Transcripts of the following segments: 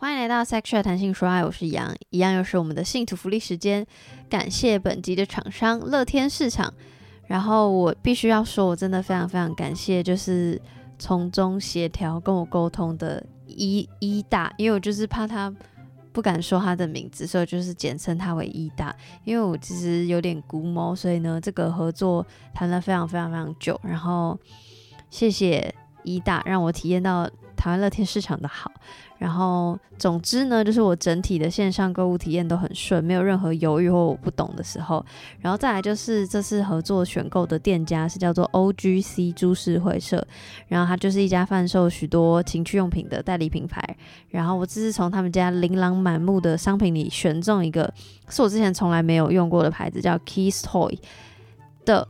欢迎来到 Sexual 谈性说爱，我是杨，一样又是我们的信徒福利时间。感谢本集的厂商乐天市场。然后我必须要说，我真的非常非常感谢，就是从中协调跟我沟通的一一大，因为我就是怕他不敢说他的名字，所以就是简称他为一大。因为我其实有点龟毛，所以呢，这个合作谈了非常非常非常久。然后谢谢一大，让我体验到台湾乐天市场的好。然后，总之呢，就是我整体的线上购物体验都很顺，没有任何犹豫或我不懂的时候。然后再来就是这次合作选购的店家是叫做 OGC 株式会社，然后它就是一家贩售许多情趣用品的代理品牌。然后我这次从他们家琳琅满目的商品里选中一个，是我之前从来没有用过的牌子，叫 Kiss Toy 的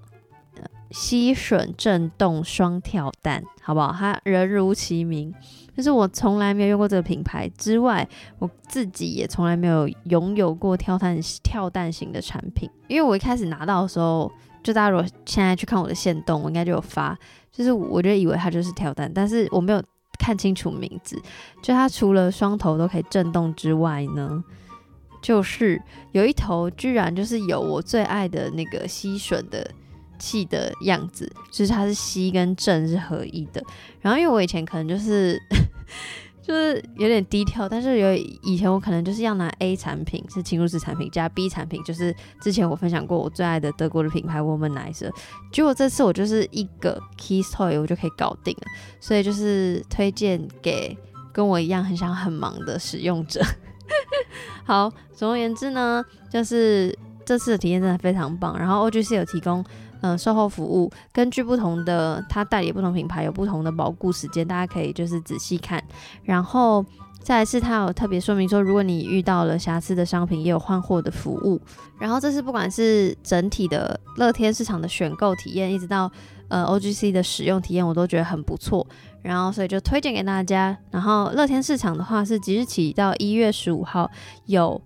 吸吮震动双跳蛋，好不好？它人如其名。就是我从来没有用过这个品牌之外，我自己也从来没有拥有过跳蛋跳蛋型的产品。因为我一开始拿到的时候，就大家如果现在去看我的线动，我应该就有发，就是我就以为它就是跳蛋，但是我没有看清楚名字。就它除了双头都可以震动之外呢，就是有一头居然就是有我最爱的那个吸吮的。气的样子，就是它是吸跟震是合一的。然后因为我以前可能就是 就是有点低调，但是有以前我可能就是要拿 A 产品是侵入式产品加 B 产品，就是之前我分享过我最爱的德国的品牌 Womanizer。结果这次我就是一个 Kiss Toy 我就可以搞定了，所以就是推荐给跟我一样很想很忙的使用者。好，总而言之呢，就是这次的体验真的非常棒。然后 OGC 有提供。嗯，售后服务根据不同的，它代理不同品牌有不同的保固时间，大家可以就是仔细看。然后再来是它有特别说明说，如果你遇到了瑕疵的商品，也有换货的服务。然后这是不管是整体的乐天市场的选购体验，一直到呃 OGC 的使用体验，我都觉得很不错。然后所以就推荐给大家。然后乐天市场的话是即日起到一月十五号有。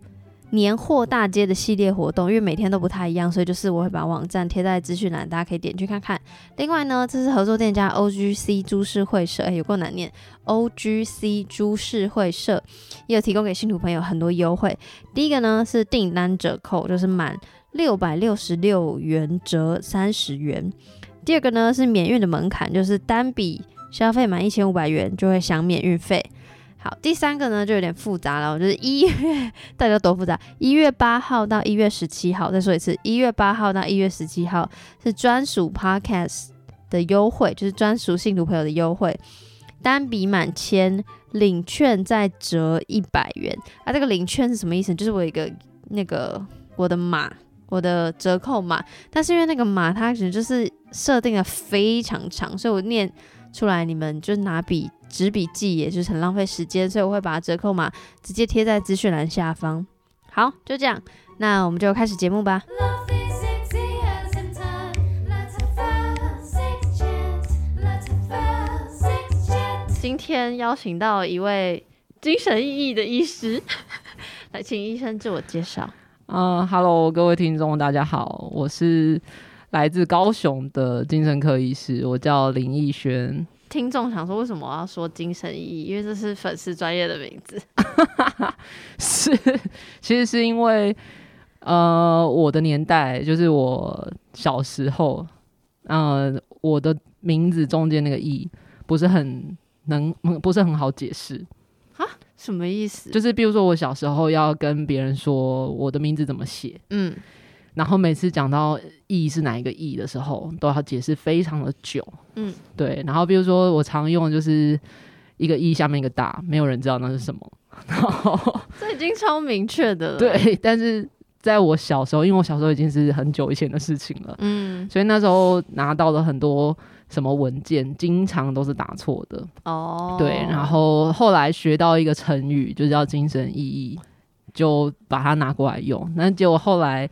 年货大街的系列活动，因为每天都不太一样，所以就是我会把网站贴在资讯栏，大家可以点去看看。另外呢，这是合作店家 OGC 株式会社，哎，有够难念，OGC 株式会社也有提供给信徒朋友很多优惠。第一个呢是订单折扣，就是满六百六十六元折三十元。第二个呢是免运的门槛，就是单笔消费满一千五百元就会享免运费。好，第三个呢就有点复杂了，就是一月到底有多复杂？一月八号到一月十七号，再说一次，一月八号到一月十七号是专属 Podcast 的优惠，就是专属信徒朋友的优惠，单笔满千领券再折一百元。啊，这个领券是什么意思？就是我一个那个我的码，我的折扣码，但是因为那个码它其实就是设定的非常长，所以我念出来你们就拿笔。纸笔记也就是很浪费时间，所以我会把折扣码直接贴在资讯栏下方。好，就这样，那我们就开始节目吧。今天邀请到一位精神奕奕的医师，来请医生自我介绍。嗯哈喽，各位听众，大家好，我是来自高雄的精神科医师，我叫林奕轩。听众想说，为什么我要说精神意义？因为这是粉丝专业的名字。是，其实是因为，呃，我的年代就是我小时候，呃，我的名字中间那个“意”不是很能，不是很好解释。啊？什么意思？就是比如说，我小时候要跟别人说我的名字怎么写，嗯。然后每次讲到“意”是哪一个“意”的时候，都要解释非常的久。嗯，对。然后比如说我常用就是一个“意”下面一个大，没有人知道那是什么。然后这已经超明确的了。对，但是在我小时候，因为我小时候已经是很久以前的事情了。嗯，所以那时候拿到了很多什么文件，经常都是打错的。哦，对。然后后来学到一个成语，就叫“精神意义”，就把它拿过来用。那结果后来。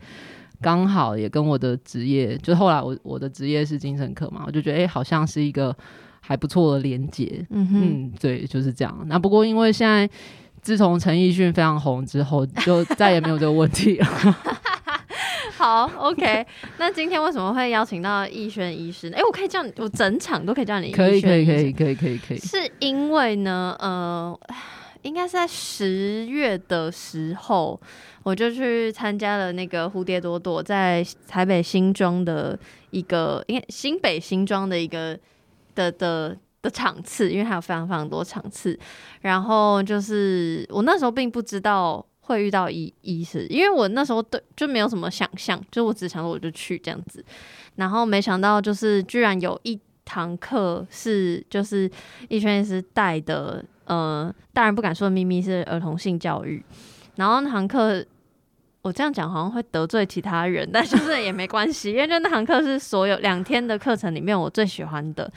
刚好也跟我的职业，就后来我我的职业是精神科嘛，我就觉得哎、欸，好像是一个还不错的连接。嗯哼嗯，对，就是这样。那不过因为现在自从陈奕迅非常红之后，就再也没有这个问题了。好，OK。那今天为什么会邀请到奕轩医师呢？哎、欸，我可以叫你，我整场都可以叫你。可以，可以，可以，可以，可以，可以。是因为呢，呃。应该是在十月的时候，我就去参加了那个蝴蝶朵朵在台北新庄的一个，因为新北新庄的一个的的的场次，因为还有非常非常多场次。然后就是我那时候并不知道会遇到医医师，因为我那时候对就没有什么想象，就我只想说我就去这样子。然后没想到就是居然有一堂课是就是医生医师带的。呃，大人不敢说的秘密是儿童性教育，然后那堂课我这样讲好像会得罪其他人，但是也没关系，因为那堂课是所有两天的课程里面我最喜欢的。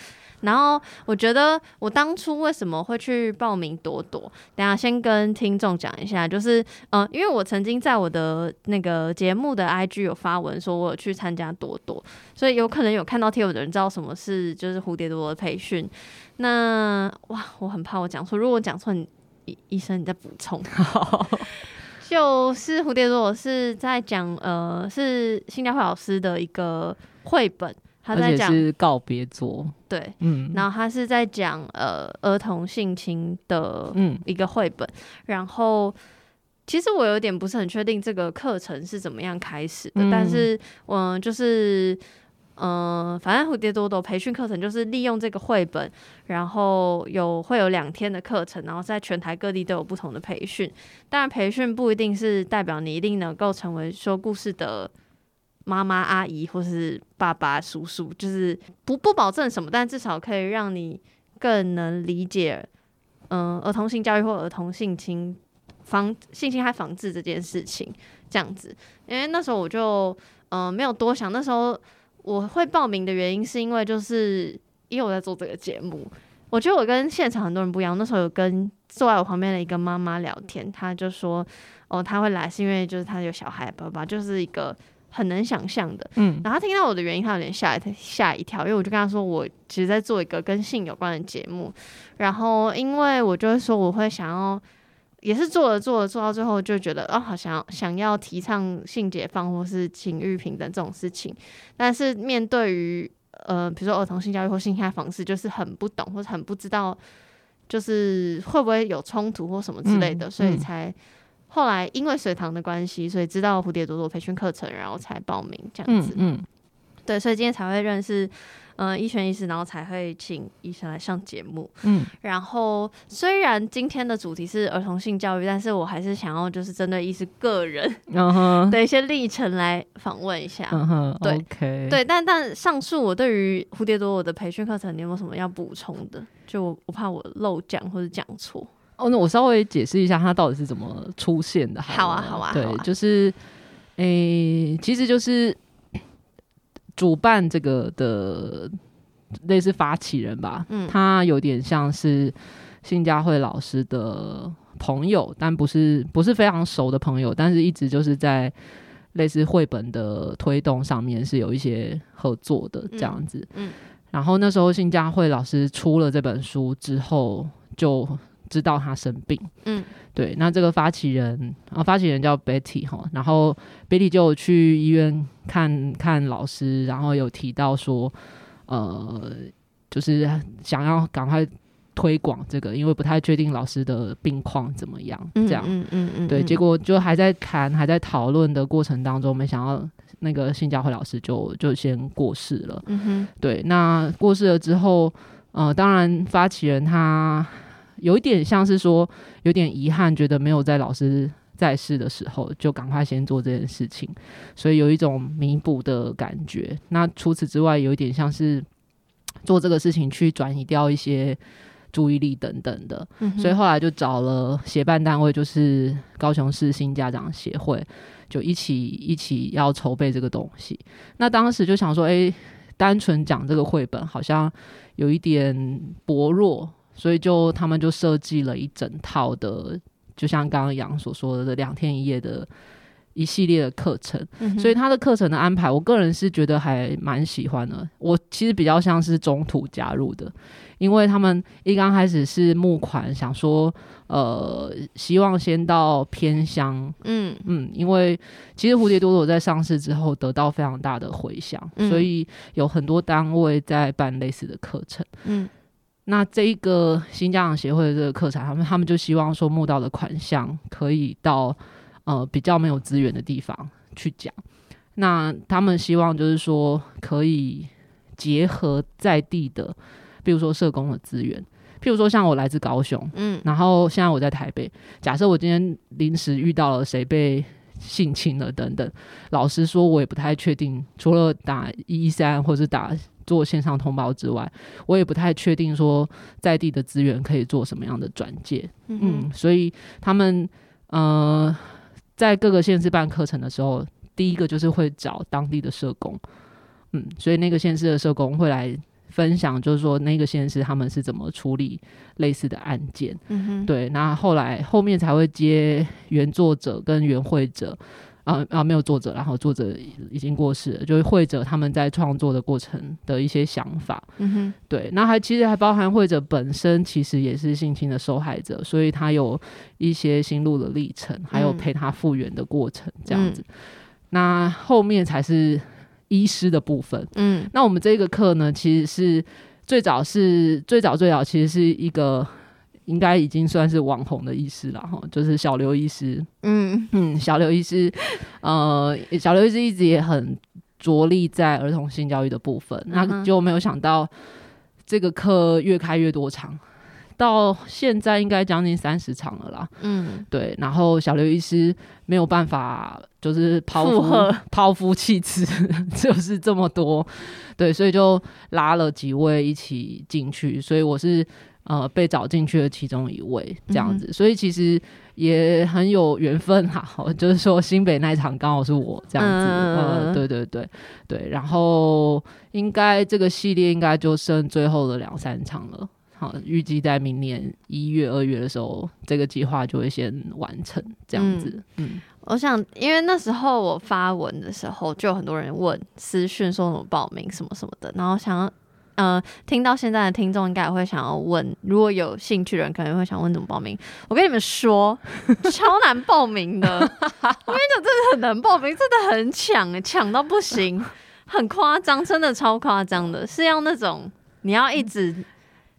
然后我觉得我当初为什么会去报名朵朵？等下先跟听众讲一下，就是嗯、因为我曾经在我的那个节目的 IG 有发文说我有去参加朵朵，所以有可能有看到贴文的人知道什么是就是蝴蝶朵朵的培训。那哇，我很怕我讲错，如果我讲错，你医医生你再补充。就是蝴蝶朵朵是在讲呃，是新加坡老师的一个绘本。他在讲是告别作，对，嗯，然后他是在讲呃儿童性侵的一个绘本，嗯，然后其实我有点不是很确定这个课程是怎么样开始的，嗯，但是嗯，就是嗯，反正蝴蝶多多培训课程就是利用这个绘本，然后有会有两天的课程，然后在全台各地都有不同的培训，当然培训不一定是代表你一定能够成为说故事的。妈妈、阿姨或是爸爸、叔叔，就是不不保证什么，但至少可以让你更能理解，嗯、儿童性教育或儿童性侵防性侵害防治这件事情，这样子。因为那时候我就嗯、没有多想，那时候我会报名的原因是因为就是因为我在做这个节目，我觉得我跟现场很多人不一样。那时候有跟坐在我旁边的一个妈妈聊天，她就说哦，她会来是因为就是她有小孩，爸爸就是一个。很能想象的，嗯，然后他听到我的原因，她有点吓一吓一跳，因为我就跟她说，我其实在做一个跟性有关的节目，然后因为我就会说，我会想要，也是做了做了做到最后，就觉得哦，好想想要提倡性解放或是情欲平等这种事情，但是面对于呃，比如说儿童性教育或性侵害方式，就是很不懂或者很不知道，就是会不会有冲突或什么之类的，嗯，所以才。后来因为水塘的关系，所以知道蝴蝶朵朵培训课程，然后才报名这样子。嗯，嗯对，所以今天才会认识，嗯、呃，一璇医师，然后才会请医生来上节目。嗯，然后虽然今天的主题是儿童性教育，但是我还是想要就是针对医师个人的一些历程来访问一下。嗯哼，对，okay、对，但但上述我对于蝴蝶朵我的培训课程，你有没有什么要补充的？就我怕我漏讲或者讲错。哦，那我稍微解释一下它到底是怎么出现的。好啊，好啊，对，啊、就是，诶、欸，其实就是主办这个的类似发起人吧，嗯，他有点像是新佳慧老师的朋友，但不是不是非常熟的朋友，但是一直就是在类似绘本的推动上面是有一些合作的这样子，嗯，嗯，然后那时候新佳慧老师出了这本书之后就。知道他生病，嗯，对，那这个发起人啊，发起人叫 Betty 哈，然后 Betty 就去医院看看老师，然后有提到说，呃，就是想要赶快推广这个，因为不太确定老师的病况怎么样，这样，嗯嗯嗯，对，结果就还在谈，还在讨论的过程当中，没想到那个新教会老师就就先过世了，嗯哼，对，那过世了之后，呃，当然发起人他。有一点像是说，有点遗憾，觉得没有在老师在世的时候就赶快先做这件事情，所以有一种弥补的感觉。那除此之外，有一点像是做这个事情去转移掉一些注意力等等的。嗯、所以后来就找了协办单位，就是高雄市新家长协会，就一起一起要筹备这个东西。那当时就想说，诶、欸，单纯讲这个绘本好像有一点薄弱。所以就他们就设计了一整套的，就像刚刚杨所说的两天一夜的一系列的课程。嗯、所以他的课程的安排，我个人是觉得还蛮喜欢的。我其实比较像是中途加入的，因为他们一刚开始是募款，想说呃希望先到偏乡，嗯嗯，因为其实蝴蝶朵朵在上市之后得到非常大的回响，嗯、所以有很多单位在办类似的课程，嗯。那这一个新家长协会的这个课程，他们他们就希望说募到的款项可以到呃比较没有资源的地方去讲。那他们希望就是说可以结合在地的，比如说社工的资源，譬如说像我来自高雄，嗯，然后现在我在台北，假设我今天临时遇到了谁被性侵了等等，老实说，我也不太确定，除了打一一三或者打做线上通报之外，我也不太确定说在地的资源可以做什么样的转介，嗯，嗯，所以他们呃在各个县市办课程的时候。第一个就是会找当地的社工，嗯，所以那个县市的社工会来分享，就是说那个县市他们是怎么处理类似的案件，嗯哼，对，那后来后面才会接原作者跟原会者，啊啊没有作者，然后作者已经过世了，就是会者他们在创作的过程的一些想法，嗯哼，对，那还其实还包含会者本身其实也是性侵的受害者，所以他有一些心路的历程，还有陪他复原的过程，这样子。嗯。那后面才是医师的部分。嗯，那我们这个课呢，其实是最早是最早最早，其实是一个应该已经算是网红的医师了哈，就是小刘医师。嗯。嗯，小刘医师，呃，小刘医师一直也很着力在儿童性教育的部分，嗯、那就没有想到这个课越开越多场。到现在应该将近三十场了啦，嗯，对，然后小刘医师没有办法，就是抛夫抛夫弃子，就是这么多，对，所以就拉了几位一起进去，所以我是呃被找进去的其中一位，这样子，嗯、所以其实也很有缘分哈，就是说新北那一场刚好是我这样子，嗯、呃，对对对对，然后应该这个系列应该就剩最后的两三场了。好，预计在明年一月、二月的时候，这个计划就会先完成这样子。嗯，嗯，我想，因为那时候我发文的时候，就有很多人问私讯说什么报名什么什么的，然后想要，呃，听到现在的听众应该也会想要问，如果有兴趣的人可能会想问怎么报名。我跟你们说，超难报名的，我跟你讲，真的很难报名，真的很抢，抢到不行，很夸张，真的超夸张的，是要那种你要一直。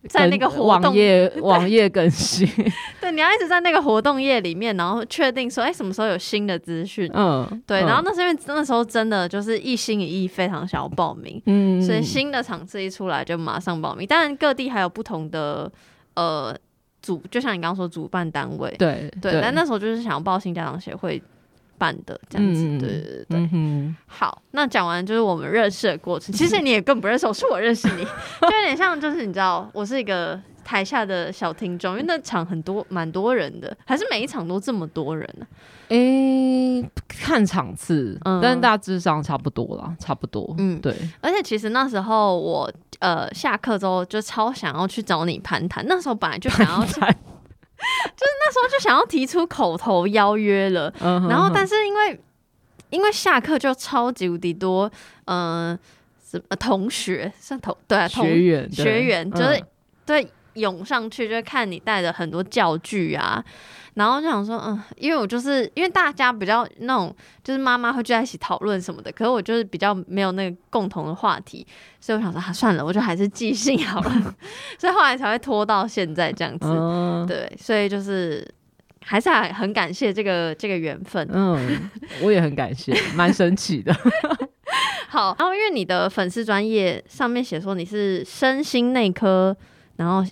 在那个活动页网页更新，对，你要一直在那个活动页里面，然后确定说，哎、欸，什么时候有新的资讯？嗯，对，然后那是因为那时候真的就是一心一意，非常想要报名，嗯，所以新的场次一出来就马上报名。当然各地还有不同的呃主，就像你刚刚说主办单位，对对，但那时候就是想要报新家长协会。办的这样子，嗯、对对对，好，那讲完就是我们认识的过程。其实你也更不认识我，是我认识你，就有点像，就是你知道，我是一个台下的小听众，因为那场很多，蛮多人的，还是每一场都这么多人呢、啊？诶、欸，看场次，嗯、但是大致上差不多啦，差不多。嗯，对。而且其实那时候我呃下课之后就超想要去找你攀谈，那时候本来就想要去。就是那时候就想要提出口头邀约了，然后但是因为因为下课就超级无敌多，嗯，什么同学像同对啊，同学员学员就是对涌上去，就看你带的很多教具啊。然后就想说，嗯，因为我就是因为大家比较那种，就是妈妈会聚在一起讨论什么的，可是我就是比较没有那个共同的话题，所以我想说，啊，算了，我就还是寄信好了。所以后来才会拖到现在这样子，嗯、对，所以就是还是还很感谢这个这个缘分。嗯，我也很感谢，蛮神奇的。好，然后因为你的粉丝专业上面写说你是身心内科，然后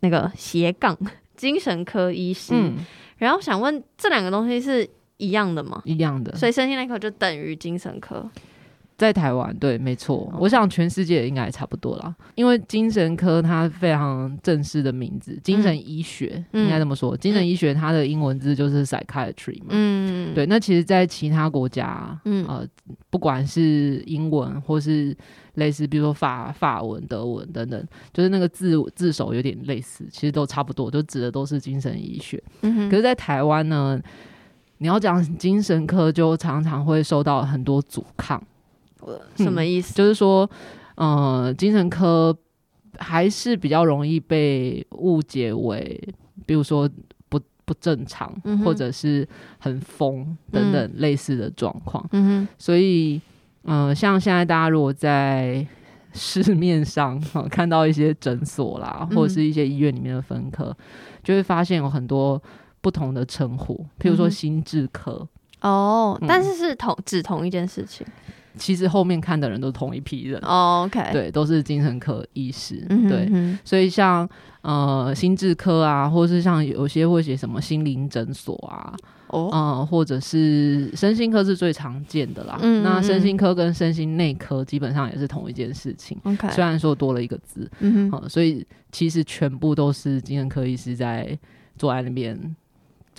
那个斜杠精神科医师。嗯然后想问，这两个东西是一样的吗？一样的，所以身心内科就等于精神科。在台湾，对，没错。哦、我想全世界应该也差不多啦，因为精神科它非常正式的名字，精神医学、嗯、应该这么说。精神医学它的英文字就是 psychiatry 嘛。嗯，对。那其实，在其他国家，嗯、呃，不管是英文或是类似，比如说法法文、德文等等，就是那个字字首有点类似，其实都差不多，就指的都是精神医学。可是，在台湾呢，你要讲精神科，就常常会受到很多阻抗。什么意思？嗯，就是说，呃，精神科还是比较容易被误解为，比如说不不正常，嗯、或者是很疯等等类似的状况。嗯哼，所以，呃，像现在大家如果在市面上看到一些诊所啦，或者是一些医院里面的分科，嗯、就会发现有很多不同的称呼，譬如说心智科。哦，但是是同指同一件事情。其实后面看的人都是同一批人。Oh, OK，对，都是精神科医师。对，所以像呃心智科啊，或者是像有些会写什么心灵诊所啊，哦，呃，或者是身心科是最常见的啦。嗯，那身心科跟身心内科基本上也是同一件事情。OK，虽然说多了一个字。嗯所以其实全部都是精神科医师在坐在那边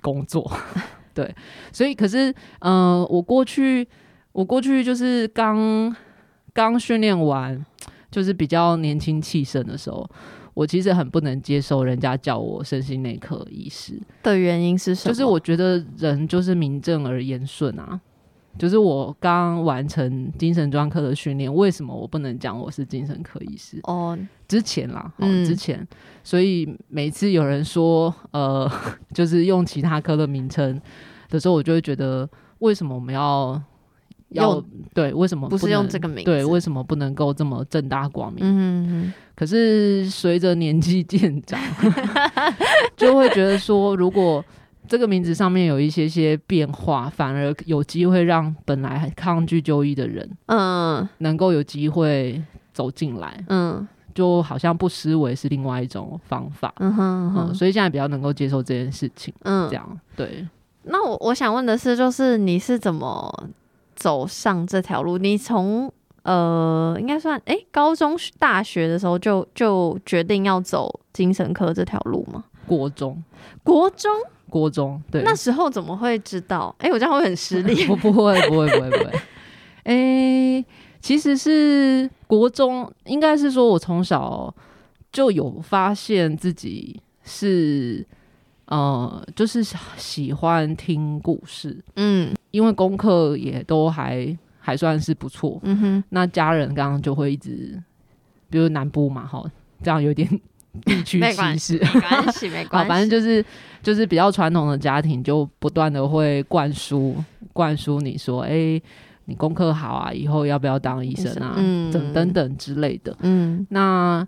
工作。对，所以可是，嗯、呃，我过去，我过去就是刚刚训练完，就是比较年轻气盛的时候，我其实很不能接受人家叫我身心内科医师的原因是什么？就是我觉得人就是名正而言顺啊。就是我刚完成精神专科的训练，为什么我不能讲我是精神科医师？哦，之前啦，哦，之前，所以每次有人说，呃，就是用其他科的名称的时候，我就会觉得，为什么我们要要对？为什么不，不是用这个名字？对，为什么不能够这么正大光明？可是随着年纪渐长，就会觉得说，如果这个名字上面有一些些变化，反而有机会让本来抗拒就医的人，嗯，能够有机会走进来，嗯，就好像不失为是另外一种方法，嗯哼，哼，嗯，所以现在比较能够接受这件事情，嗯，这样对。那我我想问的是，就是你是怎么走上这条路？你从呃，应该算诶、欸，高中大学的时候就就决定要走精神科这条路吗？国中，国中。国中对，那时候怎么会知道？哎、欸，我这样会很失礼。我不会，不会，不会，不会。哎、欸，其实是国中，应该是说我从小就有发现自己是，呃，就是喜欢听故事。嗯，因为功课也都还还算是不错。嗯哼，那家人刚刚就会一直，比如南部嘛，哈，这样有点。地区歧视，没关系，没关系。反正就是就是比较传统的家庭，就不断的会灌输灌输你说，哎、欸，你功课好啊，以后要不要当医生啊？嗯，等等等之类的。嗯，那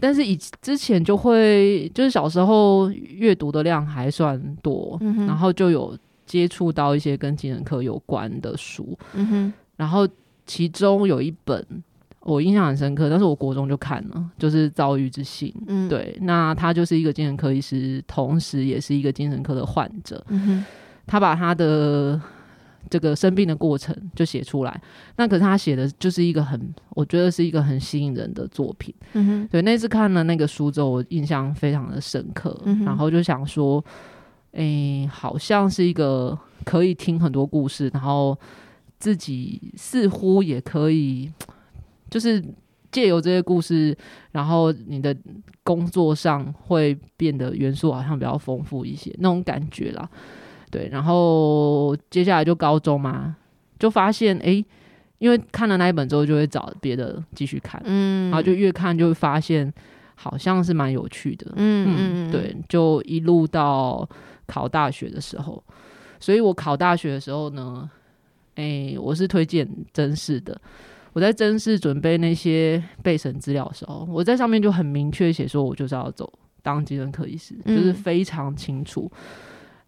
但是以之前就会就是小时候阅读的量还算多，嗯，然后就有接触到一些跟精神科有关的书。然后其中有一本。我印象很深刻，但是我国中就看了，就是《遭遇之心》。嗯，对，那他就是一个精神科医师，同时也是一个精神科的患者。他把他的这个生病的过程就写出来。那可是他写的就是一个很，我觉得是一个很吸引人的作品。嗯哼，对，那次看了那个书之后，我印象非常的深刻。然后就想说，哎、欸，好像是一个可以听很多故事，然后自己似乎也可以。就是借由这些故事，然后你的工作上会变得元素好像比较丰富一些，那种感觉啦。对，然后接下来就高中嘛，就发现哎、欸，因为看了那一本之后，就会找别的继续看，嗯，然后就越看就会发现好像是蛮有趣的，嗯嗯，对，就一路到考大学的时候，所以我考大学的时候呢，哎、欸，我是推荐真试的。我在真试准备那些备审资料的时候，我在上面就很明确写说，我就是要走当精神科医师，嗯，就是非常清楚。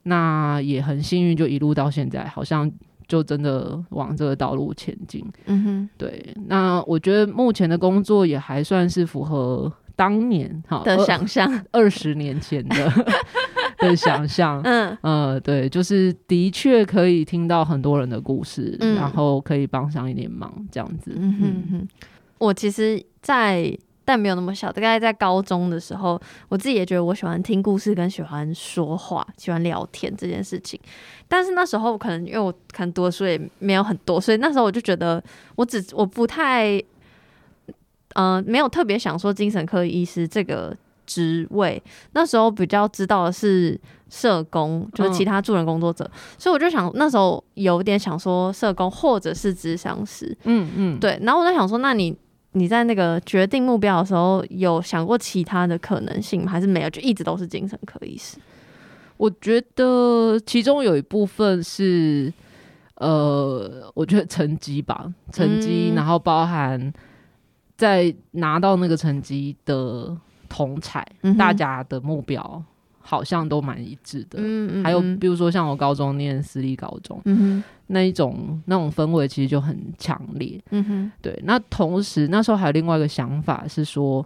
那也很幸运，就一路到现在，好像就真的往这个道路前进。嗯哼，对。那我觉得目前的工作也还算是符合当年哈的想象，二十年前的。的想象，嗯呃，对，就是的确可以听到很多人的故事，嗯、然后可以帮上一点忙，这样子。嗯哼哼。我其实在，在但没有那么小，大概在高中的时候，我自己也觉得我喜欢听故事，跟喜欢说话，喜欢聊天这件事情。但是那时候可能因为我可能读的书也没有很多，所以那时候我就觉得我只我不太，嗯、呃，没有特别想说精神科医师这个。职位那时候比较知道的是社工，就是其他助人工作者，嗯、所以我就想那时候有点想说社工或者是咨商师，嗯嗯，对。然后我在想说，那你你在那个决定目标的时候，有想过其他的可能性吗？还是没有？就一直都是精神科医师？我觉得其中有一部分是，呃，我觉得成绩吧，成绩，嗯、然后包含。在拿到那个成绩的同侪，嗯、大家的目标好像都蛮一致的。嗯嗯，还有比如说像我高中念私立高中，嗯那一种那种氛围其实就很强烈。嗯哼，对。那同时那时候还有另外一个想法是说。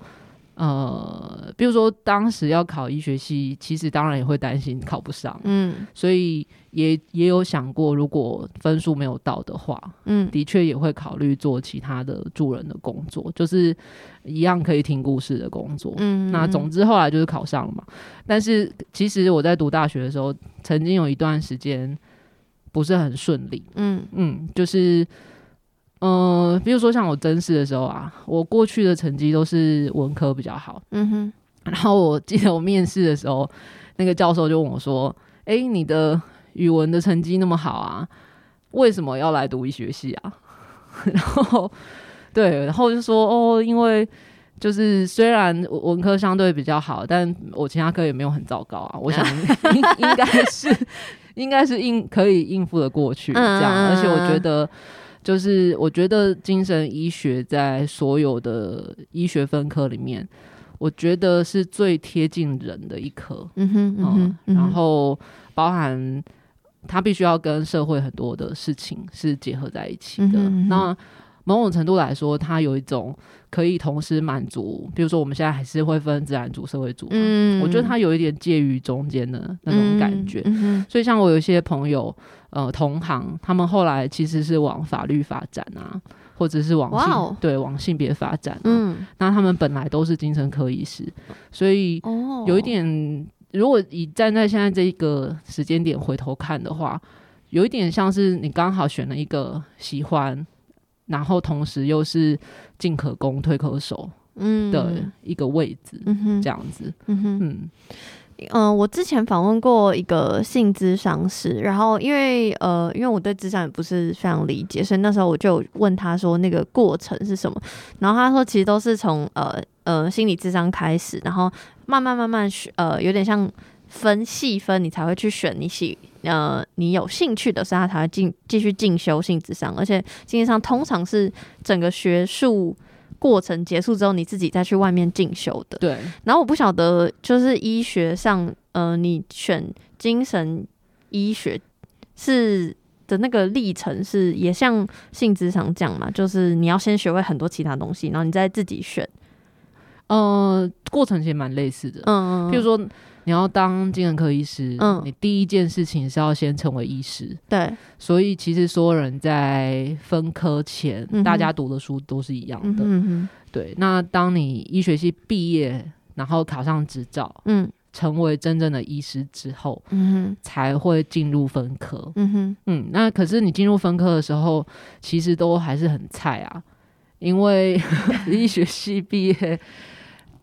呃，比如说当时要考医学系，其实当然也会担心考不上，嗯，所以也也有想过，如果分数没有到的话，嗯，的确也会考虑做其他的助人的工作，就是一样可以听故事的工作，嗯，那总之后来就是考上了嘛。但是其实我在读大学的时候，曾经有一段时间不是很顺利，嗯。嗯，就是。嗯、呃，比如说像我真试的时候啊，我过去的成绩都是文科比较好。嗯哼。然后我记得我面试的时候，那个教授就问我说：“哎、欸，你的语文的成绩那么好啊，为什么要来读医学系啊？” 然后，对，然后就说：“哦，因为就是虽然文科相对比较好，但我其他科也没有很糟糕啊。我想应应该是应该是应可以应付的过去这样，而且我觉得。”就是我觉得精神医学在所有的医学分科里面，我觉得是最贴近人的一科。嗯哼，嗯哼，嗯，然后包含它必须要跟社会很多的事情是结合在一起的。那某种程度来说，它有一种可以同时满足，比如说我们现在还是会分自然组、社会组，嗯，我觉得它有一点介于中间的那种感觉。所以像我有一些朋友，呃，同行，他们后来其实是往法律发展啊，或者是往性、对往性别发展、啊。嗯，那他们本来都是精神科医师，所以有一点，如果以站在现在这一个时间点回头看的话，有一点像是你刚好选了一个喜欢。然后同时又是进可攻退可守的一个位置，嗯、这样子。嗯哼，嗯，呃，我之前访问过一个性咨商师，然后因为呃，因为我对智商也不是非常理解，所以那时候我就问他说那个过程是什么，然后他说其实都是从呃呃心理智商开始，然后慢慢慢慢呃有点像。分细分，你才会去选你喜呃你有兴趣的，所以他才会进继续进修性咨商，而且性咨商通常是整个学术过程结束之后，你自己再去外面进修的。对。然后我不晓得，就是医学上，呃，你选精神医学是的那个历程是也像性咨商讲嘛，就是你要先学会很多其他东西，然后你再自己选。呃，过程其实蛮类似的。嗯嗯。譬如说。你要当精神科医师，嗯，你第一件事情是要先成为医师，对。所以其实所有人在分科前，嗯、大家读的书都是一样的，嗯，对。那当你医学系毕业，然后考上执照，嗯，成为真正的医师之后，嗯，才会进入分科，嗯哼，嗯。那可是你进入分科的时候，其实都还是很菜啊，因为 医学系毕业。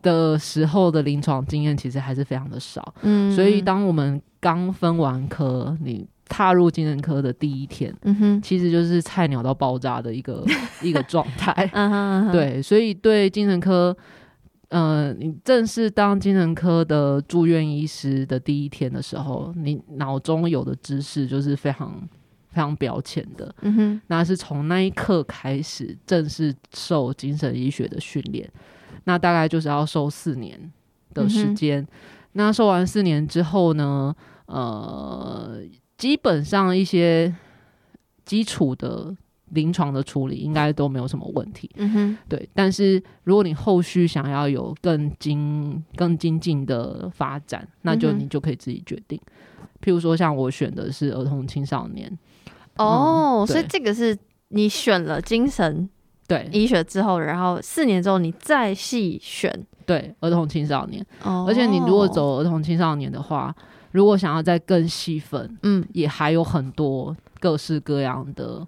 的时候的临床经验其实还是非常的少，嗯，所以当我们刚分完科，你踏入精神科的第一天，嗯哼，其实就是菜鸟到爆炸的一个 一个状态，嗯哼，对，所以对精神科，呃，你正式当精神科的住院医师的第一天的时候，你脑中有的知识就是非常非常表浅的，嗯哼，那是从那一刻开始正式受精神医学的训练。那大概就是要收四年的时间，嗯。那收完四年之后呢，呃，基本上一些基础的临床的处理应该都没有什么问题。嗯哼，对。但是如果你后续想要有更精、更精进的发展，那就你就可以自己决定。嗯、譬如说，像我选的是儿童青少年。哦，嗯、所以这个是你选了精神。对医学之后，然后四年之后你再细选，对儿童青少年。哦，而且你如果走儿童青少年的话，如果想要再更细分，嗯，也还有很多各式各样的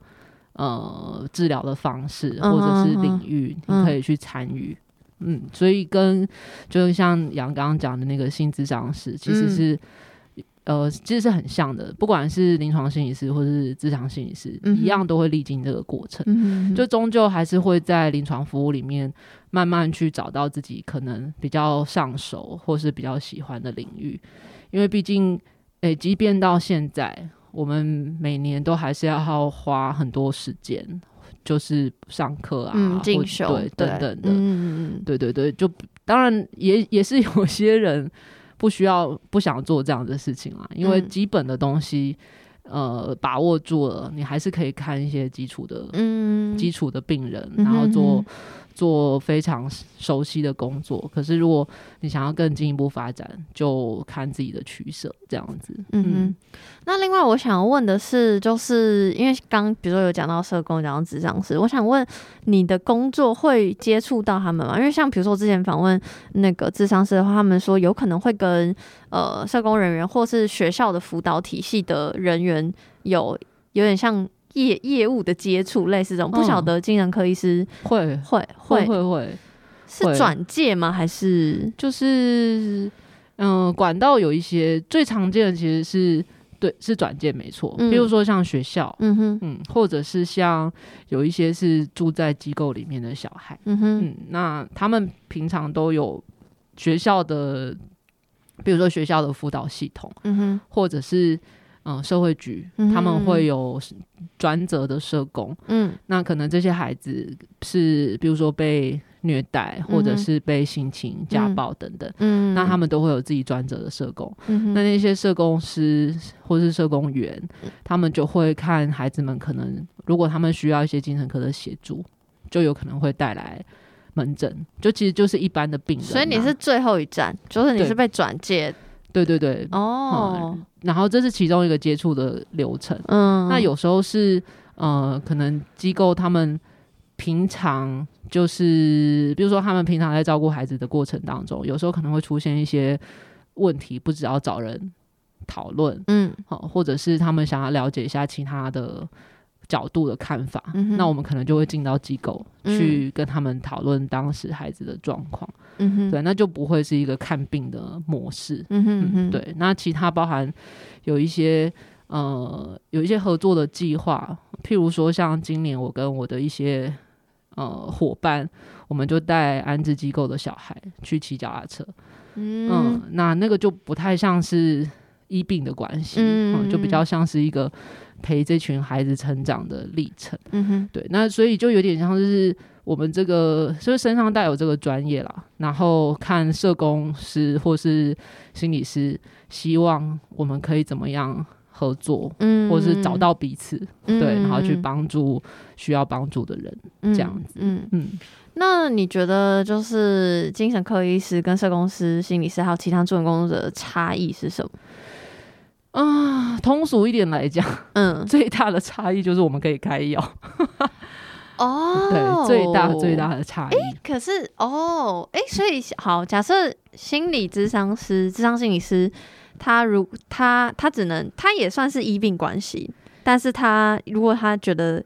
呃治疗的方式或者是领域，你可以去参与。嗯，嗯，所以跟就是像杨刚刚讲的那个性咨商师，其实是。嗯呃，其实是很像的，不管是临床心理师或是咨商心理师，嗯，一样都会历经这个过程，嗯，就终究还是会在临床服务里面慢慢去找到自己可能比较上手或是比较喜欢的领域，因为毕竟，诶、欸，即便到现在，我们每年都还是要花很多时间就是上课啊，进修对等等的，对对对，就当然也也是有些人不需要不想做这样的事情啊，因为基本的东西。呃，把握住了，你还是可以看一些基础的，嗯，基础的病人，然后做。做非常熟悉的工作，可是如果你想要更进一步发展，就看自己的取舍这样子。嗯哼，那另外我想问的是，就是因为刚比如说有讲到社工，讲到咨商师，我想问你的工作会接触到他们吗？因为像比如说我之前访问那个智商师的话，他们说有可能会跟呃社工人员或是学校的辅导体系的人员有有点像。业业务的接触，类似这种，不晓得精神科医师会会会。会会是转介吗？还是？就是嗯、呃，管道有一些最常见的其实是对是转介没错，比如说像学校，嗯哼。嗯，或者是像有一些是住在机构里面的小孩，嗯哼。嗯，那他们平常都有学校的，比如说学校的辅导系统，嗯哼，或者是。嗯，社会局他们会有专责的社工，嗯，那可能这些孩子是比如说被虐待，或者是被性侵、家暴等等，嗯，那他们都会有自己专责的社工，嗯，那那些社工师或是社工员，他们就会看孩子们可能如果他们需要一些精神科的协助，就有可能会带来门诊，就其实就是一般的病人，所以你是最后一站，就是你是被转介。对对对，哦、嗯，然后这是其中一个接触的流程。嗯，那有时候是呃，可能机构他们平常就是，比如说他们平常在照顾孩子的过程当中，有时候可能会出现一些问题，不只要找人讨论，嗯，好，或者是他们想要了解一下其他的角度的看法，嗯、那我们可能就会进到机构去跟他们讨论当时孩子的状况。嗯，对，那就不会是一个看病的模式。嗯哼，嗯哼，对，那其他包含有一些呃，有一些合作的计划，譬如说像今年我跟我的一些呃伙伴，我们就带安置机构的小孩去骑脚踏车。嗯，嗯，那那个就不太像是医病的关系，嗯，嗯，就比较像是一个陪这群孩子成长的历程。嗯哼，对，那所以就有点像是。我们这个就是身上带有这个专业啦，然后看社工师或是心理师，希望我们可以怎么样合作，嗯，或是找到彼此，嗯、对，然后去帮助需要帮助的人，嗯、这样子，嗯嗯。那你觉得就是精神科医师跟社工师、心理师还有其他助人工作者的差异是什么？啊，通俗一点来讲，嗯，最大的差异就是我们可以开药。哦，对，最大最大的差异。哎，可是哦，哎，所以好，假设心理咨商师、智商心理师，他如他他只能，他也算是医病关系，但是他如果他觉得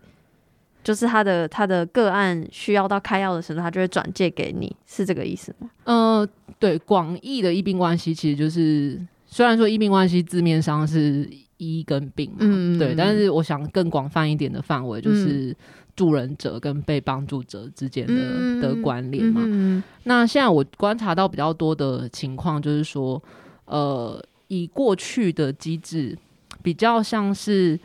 就是他的他的个案需要到开药的时候，他就会转借给你，是这个意思吗？嗯、呃，对，广义的医病关系其实就是，虽然说医病关系字面上是医跟病，嗯，对，但是我想更广泛一点的范围就是。嗯助人者跟被帮助者之间的、嗯、的关联嘛，那现在我观察到比较多的情况，就是说，呃，以过去的机制，比较像是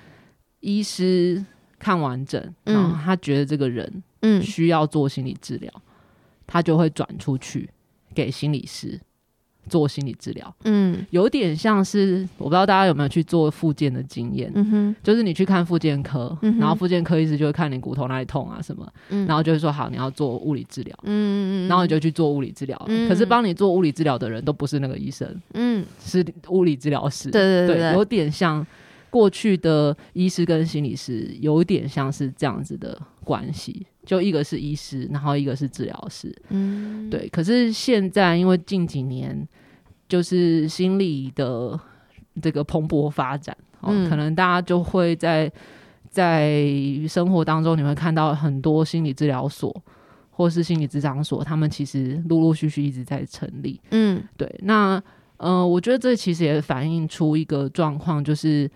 医师看完整，嗯、然后他觉得这个人需要做心理治疗，嗯、他就会转出去给心理师。做心理治疗，嗯，有点像是我不知道大家有没有去做复健的经验，嗯哼，就是你去看复健科，嗯，然后复健科医师就会看你骨头哪里痛啊什么，嗯，然后就会说好，你要做物理治疗，嗯嗯，然后你就去做物理治疗，嗯，可是帮你做物理治疗的人都不是那个医生，嗯，是物理治疗师，对。对对，对，有点像。过去的医师跟心理师有点像是这样子的关系，就一个是医师，然后一个是治疗师，嗯，对。可是现在因为近几年就是心理的这个蓬勃发展，哦，嗯，可能大家就会在在生活当中你会看到很多心理治疗所或是心理咨商所，他们其实陆陆续续一直在成立，嗯，对。那呃，我觉得这其实也反映出一个状况，就是。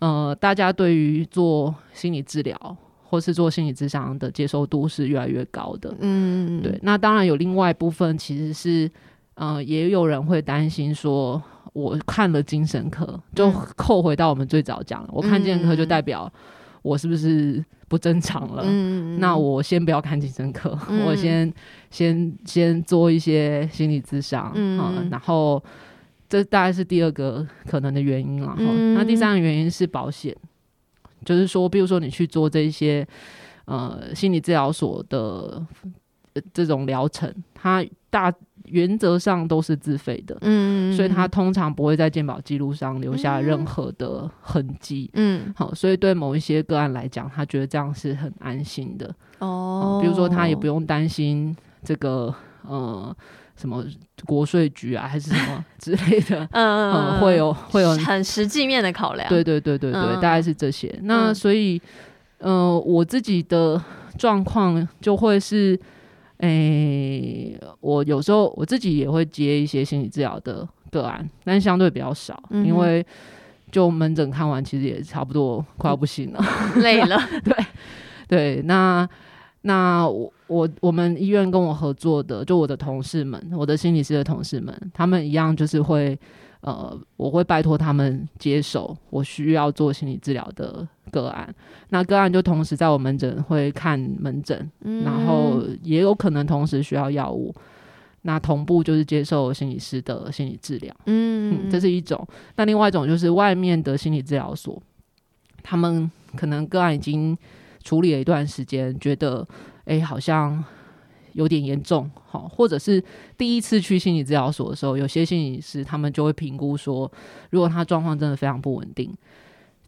呃，大家对于做心理治疗或是做心理咨商的接受度是越来越高的。嗯，对。那当然有另外一部分，其实是呃，也有人会担心说，我看了精神科，就扣回到我们最早讲了，我看精神科就代表我是不是不正常了？嗯，那我先不要看精神科，嗯、我先先先做一些心理咨商，嗯，嗯，然后这大概是第二个可能的原因了。嗯、那第三个原因是保险，就是说，比如说你去做这些呃心理治疗所的这种疗程，它大。原则上都是自费的，嗯，所以他通常不会在鉴保记录上留下任何的痕迹，嗯，好，所以对某一些个案来讲，他觉得这样是很安心的，哦，比如说他也不用担心这个呃什么国税局啊还是什么之类的，嗯嗯，会有会有很实际面的考量，对对对对对，大概是这些。那所以，呃，我自己的状况就会是。诶、欸，我有时候我自己也会接一些心理治疗的个案，但相对比较少，嗯、因为就门诊看完，其实也差不多快要不行了，累了。对对，那那我我我们医院跟我合作的，就我的同事们，我的心理师的同事们，他们一样就是会。呃，我会拜托他们接手我需要做心理治疗的个案，那个案就同时在我门诊会看门诊，嗯、然后也有可能同时需要药物，那同步就是接受心理师的心理治疗，嗯，嗯，这是一种。那另外一种就是外面的心理治疗所，他们可能个案已经处理了一段时间，觉得哎、欸，好像。有点严重，好，或者是第一次去心理治疗所的时候，有些心理师他们就会评估说，如果他状况真的非常不稳定，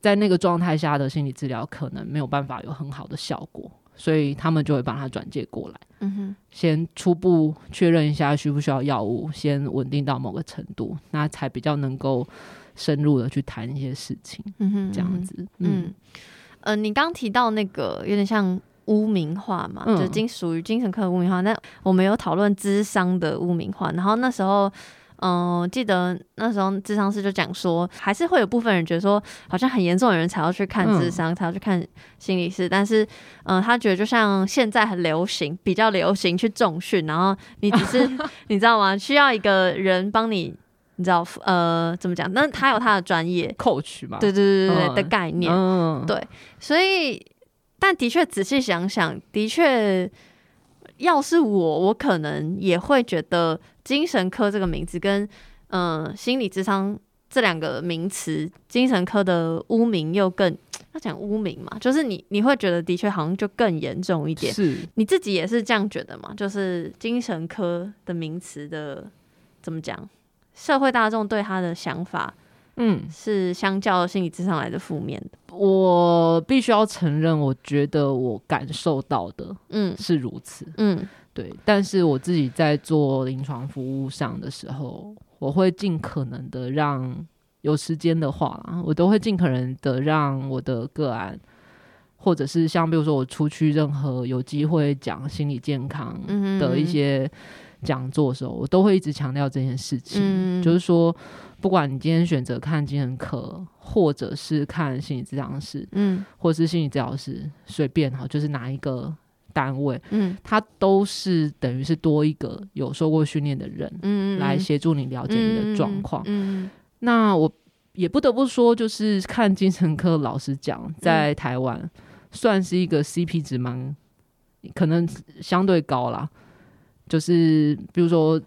在那个状态下的心理治疗可能没有办法有很好的效果，所以他们就会把他转介过来，嗯哼，先初步确认一下需不需要药物，先稳定到某个程度，那才比较能够深入的去谈一些事情，嗯哼，这样子，嗯，嗯，呃，你刚提到那个有点像。污名化嘛，就精属于精神科的污名化。那、嗯、我们有讨论智商的污名化，然后那时候，嗯、呃，记得那时候智商师就讲说，还是会有部分人觉得说，好像很严重的人才要去看智商，嗯、才要去看心理师。但是，嗯、呃，他觉得就像现在很流行，比较流行去重训，然后你只是 你知道吗？需要一个人帮你，你知道，呃，怎么讲？那他有他的专业，coach 嘛？对对对对对的概念，嗯、对，所以。但的确，仔细想想，的确，要是我，我可能也会觉得精神科这个名字跟嗯、呃、心理智商这两个名词，精神科的污名又更要讲污名嘛，就是你你会觉得的确好像就更严重一点。是，你自己也是这样觉得吗？就是精神科的名词的怎么讲，社会大众对他的想法。嗯，是相较心理智商来的负面的。我必须要承认，我觉得我感受到的，嗯，是如此。嗯，对。但是我自己在做临床服务上的时候，我会尽可能的让有时间的话，我都会尽可能的让我的个案，或者是像比如说我出去任何有机会讲心理健康的一些讲座的时候，我都会一直强调这件事情，嗯，就是说。不管你今天选择看精神科，或者是看心理治疗师，嗯，或者是心理治疗师，随便哈，就是哪一个单位，嗯，它都是等于是多一个有受过训练的人，嗯，来协助你了解你的状况，嗯，那我也不得不说，就是看精神科，老实讲，在台湾算是一个 CP 值蛮可能相对高啦，就是比如说。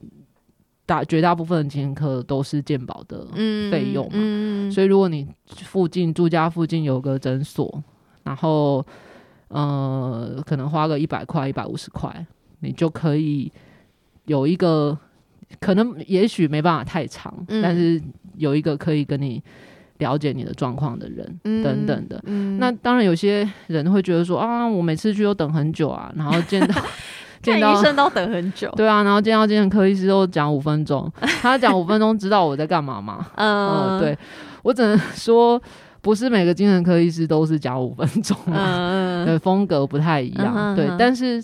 大绝大部分的精神科都是健保的费用嘛，嗯嗯、所以如果你附近住家附近有个诊所，然后呃可能花个一百块、一百五十块，你就可以有一个可能也许没办法太长，嗯、但是有一个可以跟你了解你的状况的人、嗯、等等的。嗯、那当然有些人会觉得说啊，我每次去都等很久啊，然后见到。见到医生都等很久，对啊，然后见到精神科医师都讲五分钟，他讲五分钟知道我在干嘛吗？嗯、呃，对，我只能说，不是每个精神科医师都是讲五分钟，嗯，对，风格不太一样，嗯、对，但是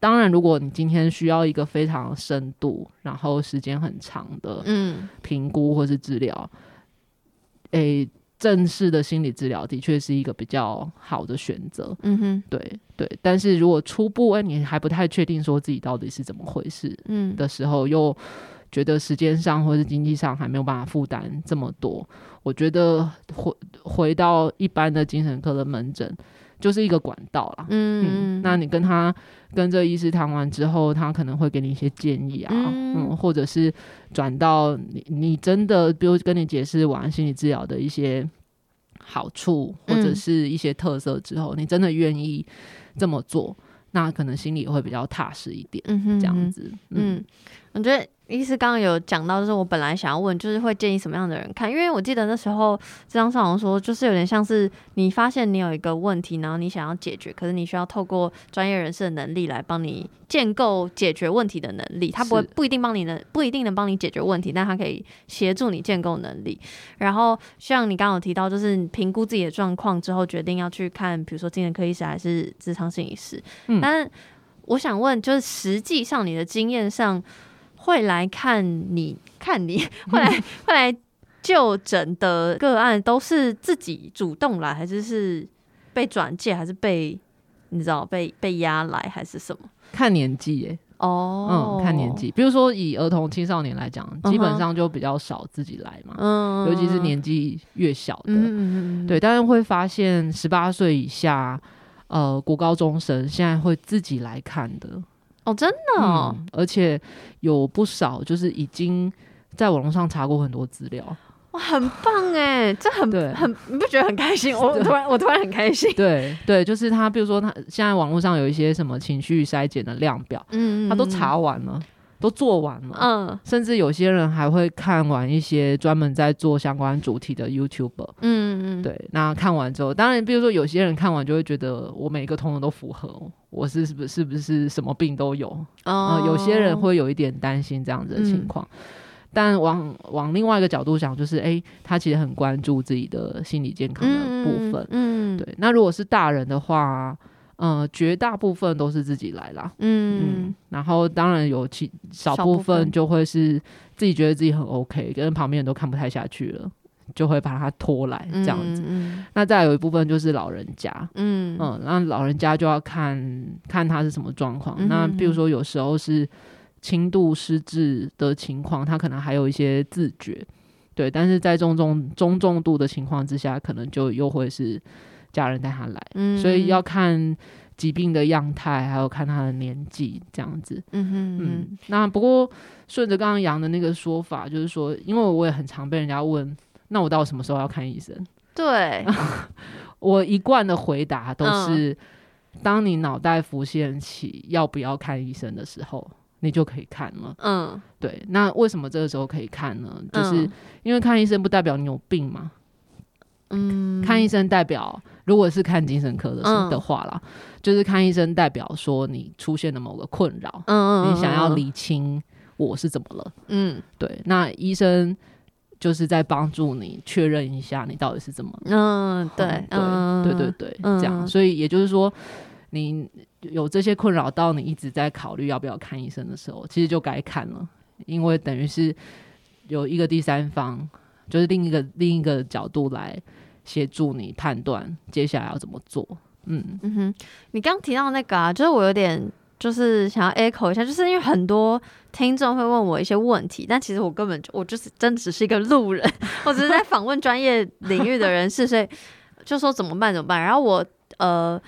当然，如果你今天需要一个非常深度，然后时间很长的嗯评估或是治疗，诶、欸。正式的心理治疗的确是一个比较好的选择，嗯哼，对对。但是如果初步哎，你还不太确定说自己到底是怎么回事，嗯的时候，嗯、又觉得时间上或是经济上还没有办法负担这么多，我觉得回回到一般的精神科的门诊就是一个管道啦。嗯，嗯，那你跟他跟这医师谈完之后，他可能会给你一些建议啊，嗯，嗯，或者是转到你你真的比如跟你解释完心理治疗的一些好处或者是一些特色之后，嗯，你真的愿意这么做，那可能心里也会比较踏实一点。嗯哼，这样子，嗯，嗯我觉得。医师刚刚有讲到，就是我本来想要问，就是会建议什么样的人看？因为我记得那时候这张上好像说，就是有点像是你发现你有一个问题，然后你想要解决，可是你需要透过专业人士的能力来帮你建构解决问题的能力。他不会不一定帮你能不一定能帮你解决问题，但他可以协助你建构能力。然后像你刚刚有提到，就是评估自己的状况之后，决定要去看，比如说精神科医师还是咨商心理师。嗯，但我想问，就是实际上你的经验上。会来看你，看你 会来会来就诊的个案，都是自己主动来，还是是被转介，还是被你知道被被压来，还是什么？看年纪耶。哦，嗯，看年纪。比如说以儿童青少年来讲，基本上就比较少自己来嘛，嗯，尤其是年纪越小的，嗯，对。但是会发现十八岁以下，呃，国高中生现在会自己来看的。哦，真的哦，嗯，而且有不少就是已经在网络上查过很多资料，哇，很棒哎，这很对很，你不觉得很开心？我突然我突然很开心。对对，就是他，比如说他现在网络上有一些什么情绪筛检的量表，嗯，他都查完了。都做完了，嗯，甚至有些人还会看完一些专门在做相关主题的 YouTuber，嗯嗯，对，那看完之后，当然，比如说有些人看完就会觉得我每个通通都符合，我是是不是是不是什么病都有，哦、呃，有些人会有一点担心这样子的情况，嗯、但往往另外一个角度想，就是诶、欸，他其实很关注自己的心理健康的部分，嗯，嗯。对，那如果是大人的话。呃，绝大部分都是自己来啦，嗯，嗯，然后当然有其少部分就会是自己觉得自己很 OK，跟旁边人都看不太下去了，就会把他拖来这样子。嗯嗯、那再有一部分就是老人家，嗯嗯，那老人家就要看看他是什么状况。嗯、那比如说有时候是轻度失智的情况，他可能还有一些自觉，对，但是在中重中重度的情况之下，可能就又会是。家人带他来，嗯、所以要看疾病的样态，还有看他的年纪这样子。嗯哼嗯，那不过顺着刚刚杨的那个说法，就是说，因为我也很常被人家问，那我到什么时候要看医生？对，我一贯的回答都是，嗯、当你脑袋浮现起要不要看医生的时候，你就可以看了。嗯，对。那为什么这个时候可以看呢？就是因为看医生不代表你有病嘛。嗯，看医生代表，如果是看精神科的时的话啦，嗯、就是看医生代表说你出现了某个困扰，嗯，嗯，嗯，你想要理清我是怎么了，嗯，对，那医生就是在帮助你确认一下你到底是怎么了，嗯，对，嗯、对，对，对，对，这样，所以也就是说，你有这些困扰到你一直在考虑要不要看医生的时候，其实就该看了，因为等于是有一个第三方。就是另一个另一个角度来协助你判断接下来要怎么做。嗯嗯哼，你刚提到那个啊，就是我有点就是想要 echo 一下，就是因为很多听众会问我一些问题，但其实我根本就我就是真的只是一个路人，我只是在访问专业领域的人士，所以就说怎么办怎么办。然后我呃。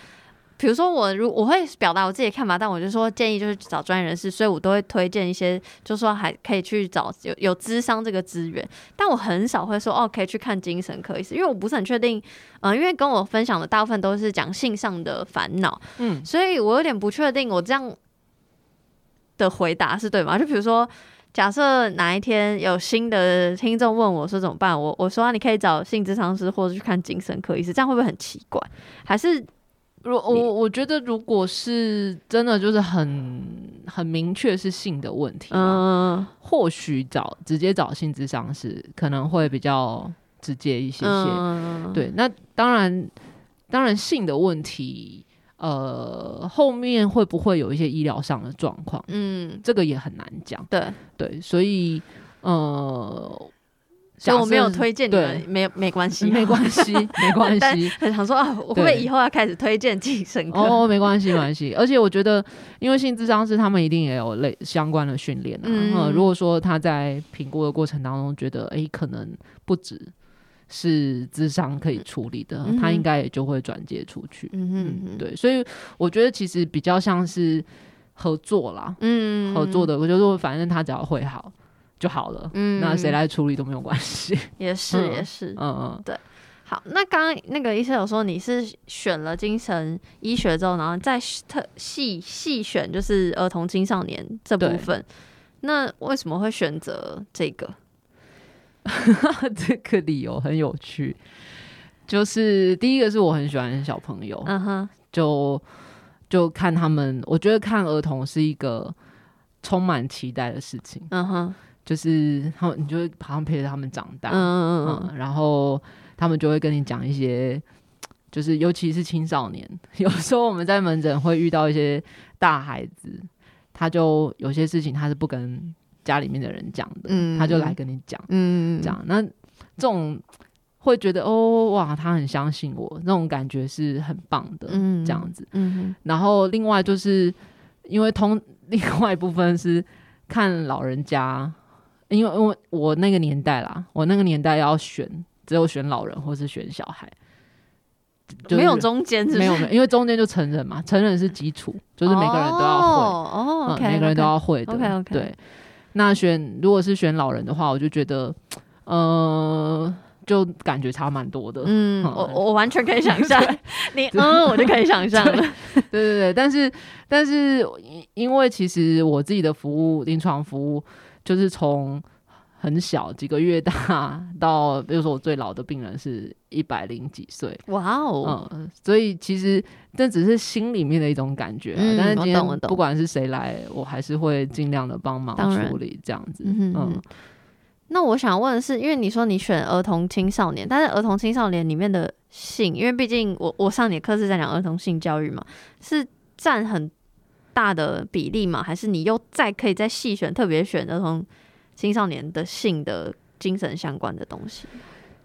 比如说我如我会表达我自己的看法，但我就说建议就是找专业人士，所以我都会推荐一些，就是说还可以去找有有智商这个资源，但我很少会说哦可以去看精神科医师，因为我不是很确定，嗯、呃，因为跟我分享的大部分都是讲性上的烦恼，嗯，所以我有点不确定我这样的回答是对吗？就比如说假设哪一天有新的听众问我说怎么办，我我说、啊、你可以找性智商师或者去看精神科医师，这样会不会很奇怪？还是？如我我觉得，如果是真的就是很很明确是性的问题，嗯，或许找直接找性咨商是可能会比较直接一些些。嗯、对，那当然当然性的问题，呃，后面会不会有一些医疗上的状况？嗯，这个也很难讲。对对，所以呃。所以我没有推荐你们，没没关系，没关系，没关系。很想说啊，我会不会以后要开始推荐精神科？哦，没关系，没关系。而且我觉得，因为性智商是他们一定也有类相关的训练啊。嗯，嗯，如果说他在评估的过程当中觉得，哎、欸，可能不止是智商可以处理的，嗯、他应该也就会转介出去。嗯嗯嗯，对。所以我觉得其实比较像是合作啦，嗯，合作的，我就说反正他只要会好。就好了，嗯，那谁来处理都没有关系，也是也是，嗯嗯，对，好，那刚刚那个医生有说你是选了精神医学之后，然后再特细细选就是儿童青少年这部分，那为什么会选择这个？这个理由很有趣，就是第一个是我很喜欢小朋友，嗯哼，就就看他们，我觉得看儿童是一个充满期待的事情，嗯哼。就是他们，你就会好像陪着他们长大，嗯嗯嗯，嗯，然后他们就会跟你讲一些，就是尤其是青少年，有时候我们在门诊会遇到一些大孩子，他就有些事情他是不跟家里面的人讲的，嗯，他就来跟你讲，嗯，讲那这种会觉得哦哇，他很相信我，那种感觉是很棒的，嗯，这样子，嗯，然后另外就是因为通 另外一部分是看老人家。因为因为我那个年代啦，我那个年代要选，只有选老人或是选小孩，就是、没有中间，没有没有，因为中间就成人嘛，成人是基础，就是每个人都要会，每个人都要会的，okay, okay. 对。那选如果是选老人的话，我就觉得，呃，就感觉差蛮多的。嗯，嗯我我完全可以想象，你嗯，我就可以想象了。对对对，但是但是因为其实我自己的服务，临床服务。就是从很小几个月大到，比如说我最老的病人是一百零几岁，哇哦，嗯，所以其实这只是心里面的一种感觉，嗯，但是今天不管是谁来，我还是会尽量的帮忙处理这样子。嗯，嗯，那我想问的是，因为你说你选儿童青少年，但是儿童青少年里面的性，因为毕竟我我上你的课是在讲儿童性教育嘛，是占很。大的比例嘛？还是你又再可以再细选，特别选儿童青少年的性的精神相关的东西？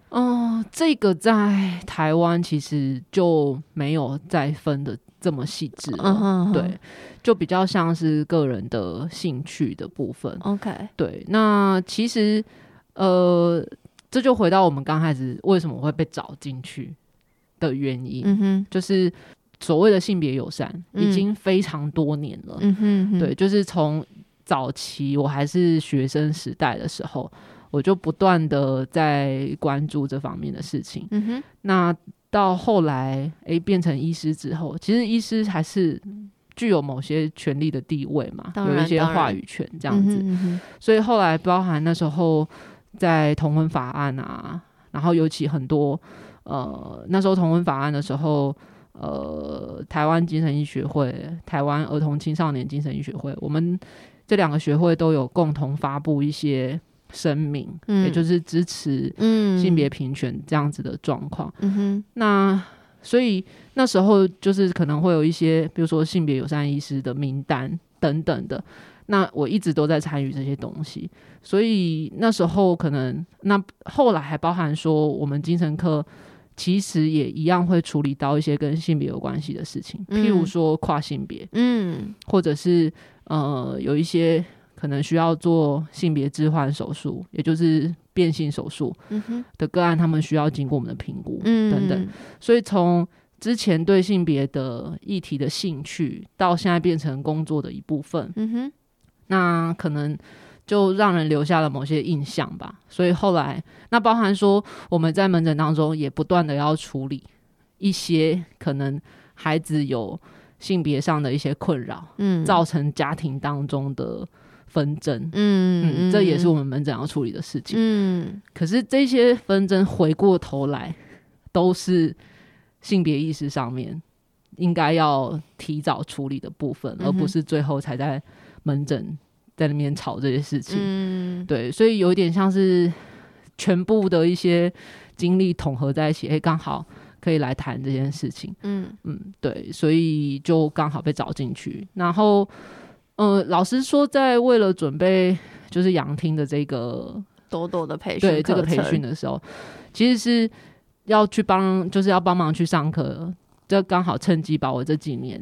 哦、呃，这个在台湾其实就没有再分的这么细致了。嗯哼哼，对，就比较像是个人的兴趣的部分。OK，对，那其实呃，这就回到我们刚开始为什么会被找进去的原因。嗯哼，就是。所谓的性别友善已经非常多年了，嗯哼哼，对，就是从早期我还是学生时代的时候，我就不断的在关注这方面的事情。嗯哼，那到后来，诶、欸，变成医师之后，其实医师还是具有某些权力的地位嘛，有一些话语权这样子。嗯、所以后来包含那时候在同婚法案啊，然后尤其很多呃，那时候同婚法案的时候。呃，台湾精神医学会、台湾儿童青少年精神医学会，我们这两个学会都有共同发布一些声明，嗯，也就是支持性别平权这样子的状况。嗯哼，那所以那时候就是可能会有一些，比如说性别友善医师的名单等等的。那我一直都在参与这些东西，所以那时候可能那后来还包含说我们精神科。其实也一样会处理到一些跟性别有关系的事情，嗯、譬如说跨性别，嗯，或者是呃有一些可能需要做性别置换手术，也就是变性手术的个案，他们需要经过我们的评估，嗯，等等。所以从之前对性别的议题的兴趣，到现在变成工作的一部分，嗯哼，那可能。就让人留下了某些印象吧，所以后来那包含说我们在门诊当中也不断的要处理一些可能孩子有性别上的一些困扰，嗯，造成家庭当中的纷争，嗯，嗯，这也是我们门诊要处理的事情，嗯，可是这些纷争回过头来都是性别意识上面应该要提早处理的部分，而不是最后才在门诊。在那边吵这些事情，嗯，对，所以有一点像是全部的一些经历统合在一起，哎，刚好可以来谈这件事情，嗯。嗯，对，所以就刚好被找进去。然后，呃，老实说，在为了准备就是杨听的这个朵朵的培训，对这个培训的时候，其实是要去帮，就是要帮忙去上课，这刚好趁机把我这几年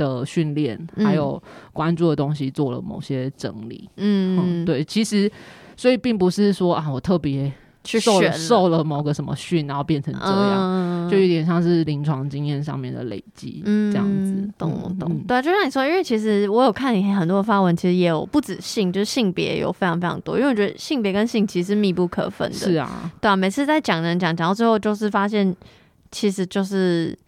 的训练还有关注的东西做了某些整理。嗯，嗯对，其实所以并不是说啊，我特别。去受了受了某个什么训，然后变成这样，嗯、就有点像是临床经验上面的累积，嗯、这样子，懂懂？懂嗯、对，就像你说，因为其实我有看你很多发文，其实也有不止性，就是性别有非常非常多。因为我觉得性别跟性其实密不可分的，是啊，对啊。每次在讲人讲讲到最后，就是发现其实就是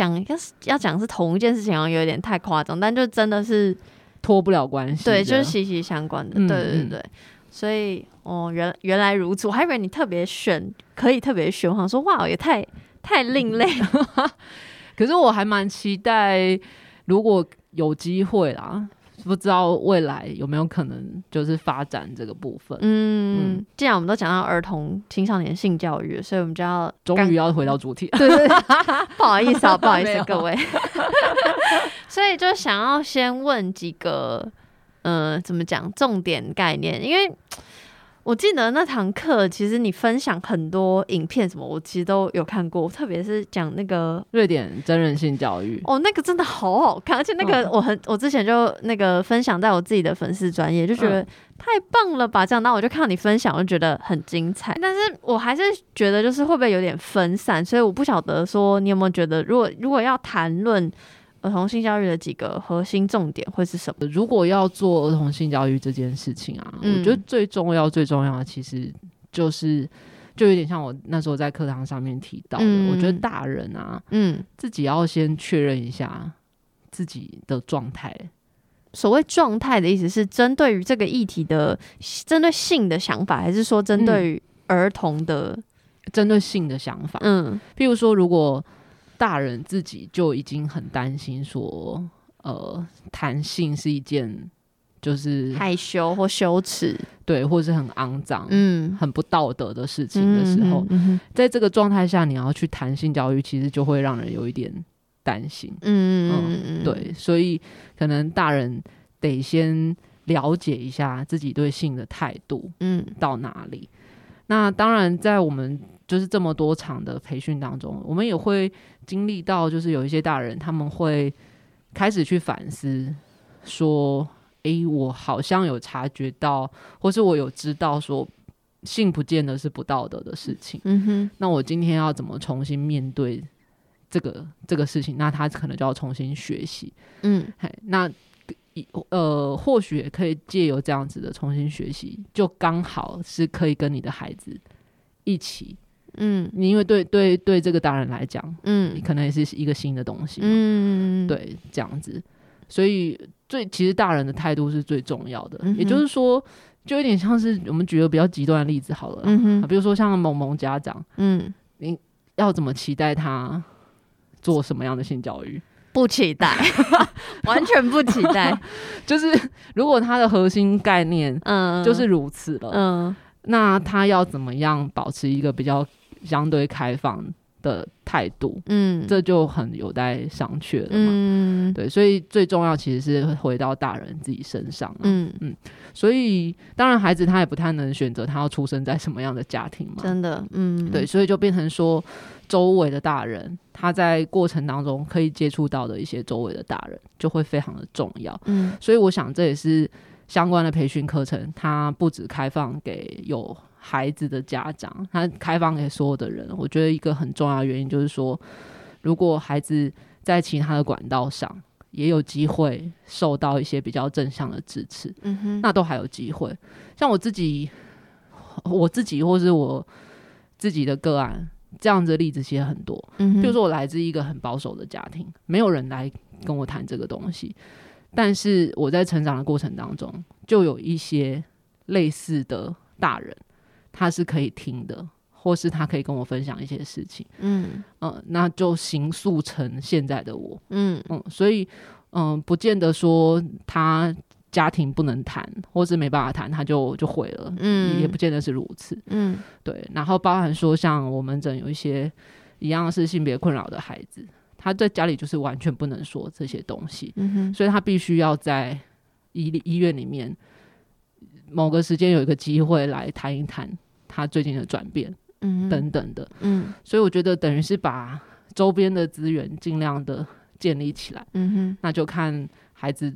讲要要讲是同一件事情，好像有点太夸张，但就真的是脱不了关系，对，就是息息相关的，嗯、对对对对。所以哦，原原来如此，我还以为你特别选，可以特别选，我想说哇，也太太另类了。可是我还蛮期待，如果有机会啦，不知道未来有没有可能就是发展这个部分。嗯，嗯既然我们都讲到儿童青少年性教育，所以我们就要终于要回到主题。对对 对，不好意思啊，不好意思各位。所以就想要先问几个。嗯、呃，怎么讲？重点概念，因为我记得那堂课，其实你分享很多影片，什么我其实都有看过，特别是讲那个瑞典真人性教育，哦，那个真的好好看，而且那个我很，我之前就那个分享在我自己的粉丝专业，就觉得太棒了吧，这样，那我就看到你分享，我就觉得很精彩，但是我还是觉得就是会不会有点分散，所以我不晓得说你有没有觉得，如果如果要谈论。儿童性教育的几个核心重点会是什么？如果要做儿童性教育这件事情啊，嗯、我觉得最重要、最重要的其实就是，就有点像我那时候在课堂上面提到的，嗯、我觉得大人啊，嗯，自己要先确认一下自己的状态。所谓状态的意思是针对于这个议题的，针对性的想法，还是说针对于儿童的，针对性的想法？嗯，譬如说，如果大人自己就已经很担心，说，呃，谈性是一件就是害羞或羞耻，对，或者是很肮脏、嗯，很不道德的事情的时候，嗯嗯嗯、在这个状态下，你要去谈性教育，其实就会让人有一点担心，嗯嗯嗯，对，所以可能大人得先了解一下自己对性的态度，嗯，到哪里。那当然，在我们。就是这么多场的培训当中，我们也会经历到，就是有一些大人他们会开始去反思，说：“诶，我好像有察觉到，或是我有知道，说性不见得是不道德的事情。”嗯哼，那我今天要怎么重新面对这个这个事情？那他可能就要重新学习。嗯，嘿，那呃，或许也可以借由这样子的重新学习，就刚好是可以跟你的孩子一起。嗯，你因为对对对这个大人来讲，嗯，你可能也是一个新的东西，嗯，对，这样子，所以最其实大人的态度是最重要的，嗯、也就是说，就有点像是我们举个比较极端的例子好了，嗯哼，比如说像萌萌家长，嗯，你要怎么期待他做什么样的性教育？不期待，完全不期待，就是如果他的核心概念，嗯，就是如此了，嗯，那他要怎么样保持一个比较相对开放的态度，嗯，这就很有待商榷了嘛。嗯，对，所以最重要其实是回到大人自己身上。嗯嗯，所以当然孩子他也不太能选择他要出生在什么样的家庭嘛。真的，嗯，对，所以就变成说周围的大人他在过程当中可以接触到的一些周围的大人就会非常的重要。嗯，所以我想这也是相关的培训课程，它不只开放给有。孩子的家长，他开放给所有的人。我觉得一个很重要的原因就是说，如果孩子在其他的管道上也有机会受到一些比较正向的支持，嗯哼，那都还有机会。像我自己，我自己或是我自己的个案，这样子的例子其实很多。嗯哼，比如说我来自一个很保守的家庭，没有人来跟我谈这个东西，但是我在成长的过程当中，就有一些类似的大人。他是可以听的，或是他可以跟我分享一些事情，嗯。嗯、呃，那就形塑成现在的我，嗯。嗯，所以嗯、呃，不见得说他家庭不能谈，或是没办法谈，他就就毁了，嗯，也不见得是如此，嗯，对。然后包含说，像我们诊有一些一样是性别困扰的孩子，他在家里就是完全不能说这些东西，嗯哼，所以他必须要在医医院里面。某个时间有一个机会来谈一谈他最近的转变，嗯，等等的，嗯，所以我觉得等于是把周边的资源尽量的建立起来，嗯哼，那就看孩子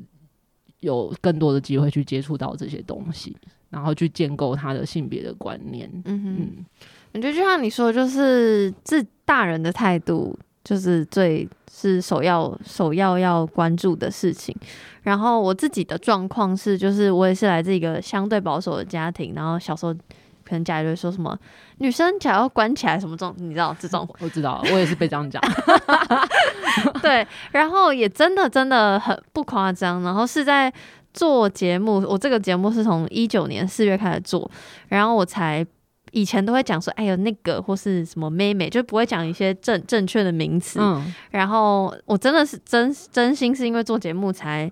有更多的机会去接触到这些东西，然后去建构他的性别的观念，嗯哼，嗯，我觉得就像你说，就是自大人的态度。就是最是首要首要要关注的事情。然后我自己的状况是，就是我也是来自一个相对保守的家庭。然后小时候可能家里会说什么女生脚要关起来什么这种，你知道这种？我知道，我也是被这样讲。对，然后也真的真的很不夸张。然后是在做节目，我这个节目是从一九年四月开始做，然后我才。以前都会讲说，哎呦那个或是什么妹妹，就不会讲一些正正确的名词。嗯，然后我真的是真真心是因为做节目才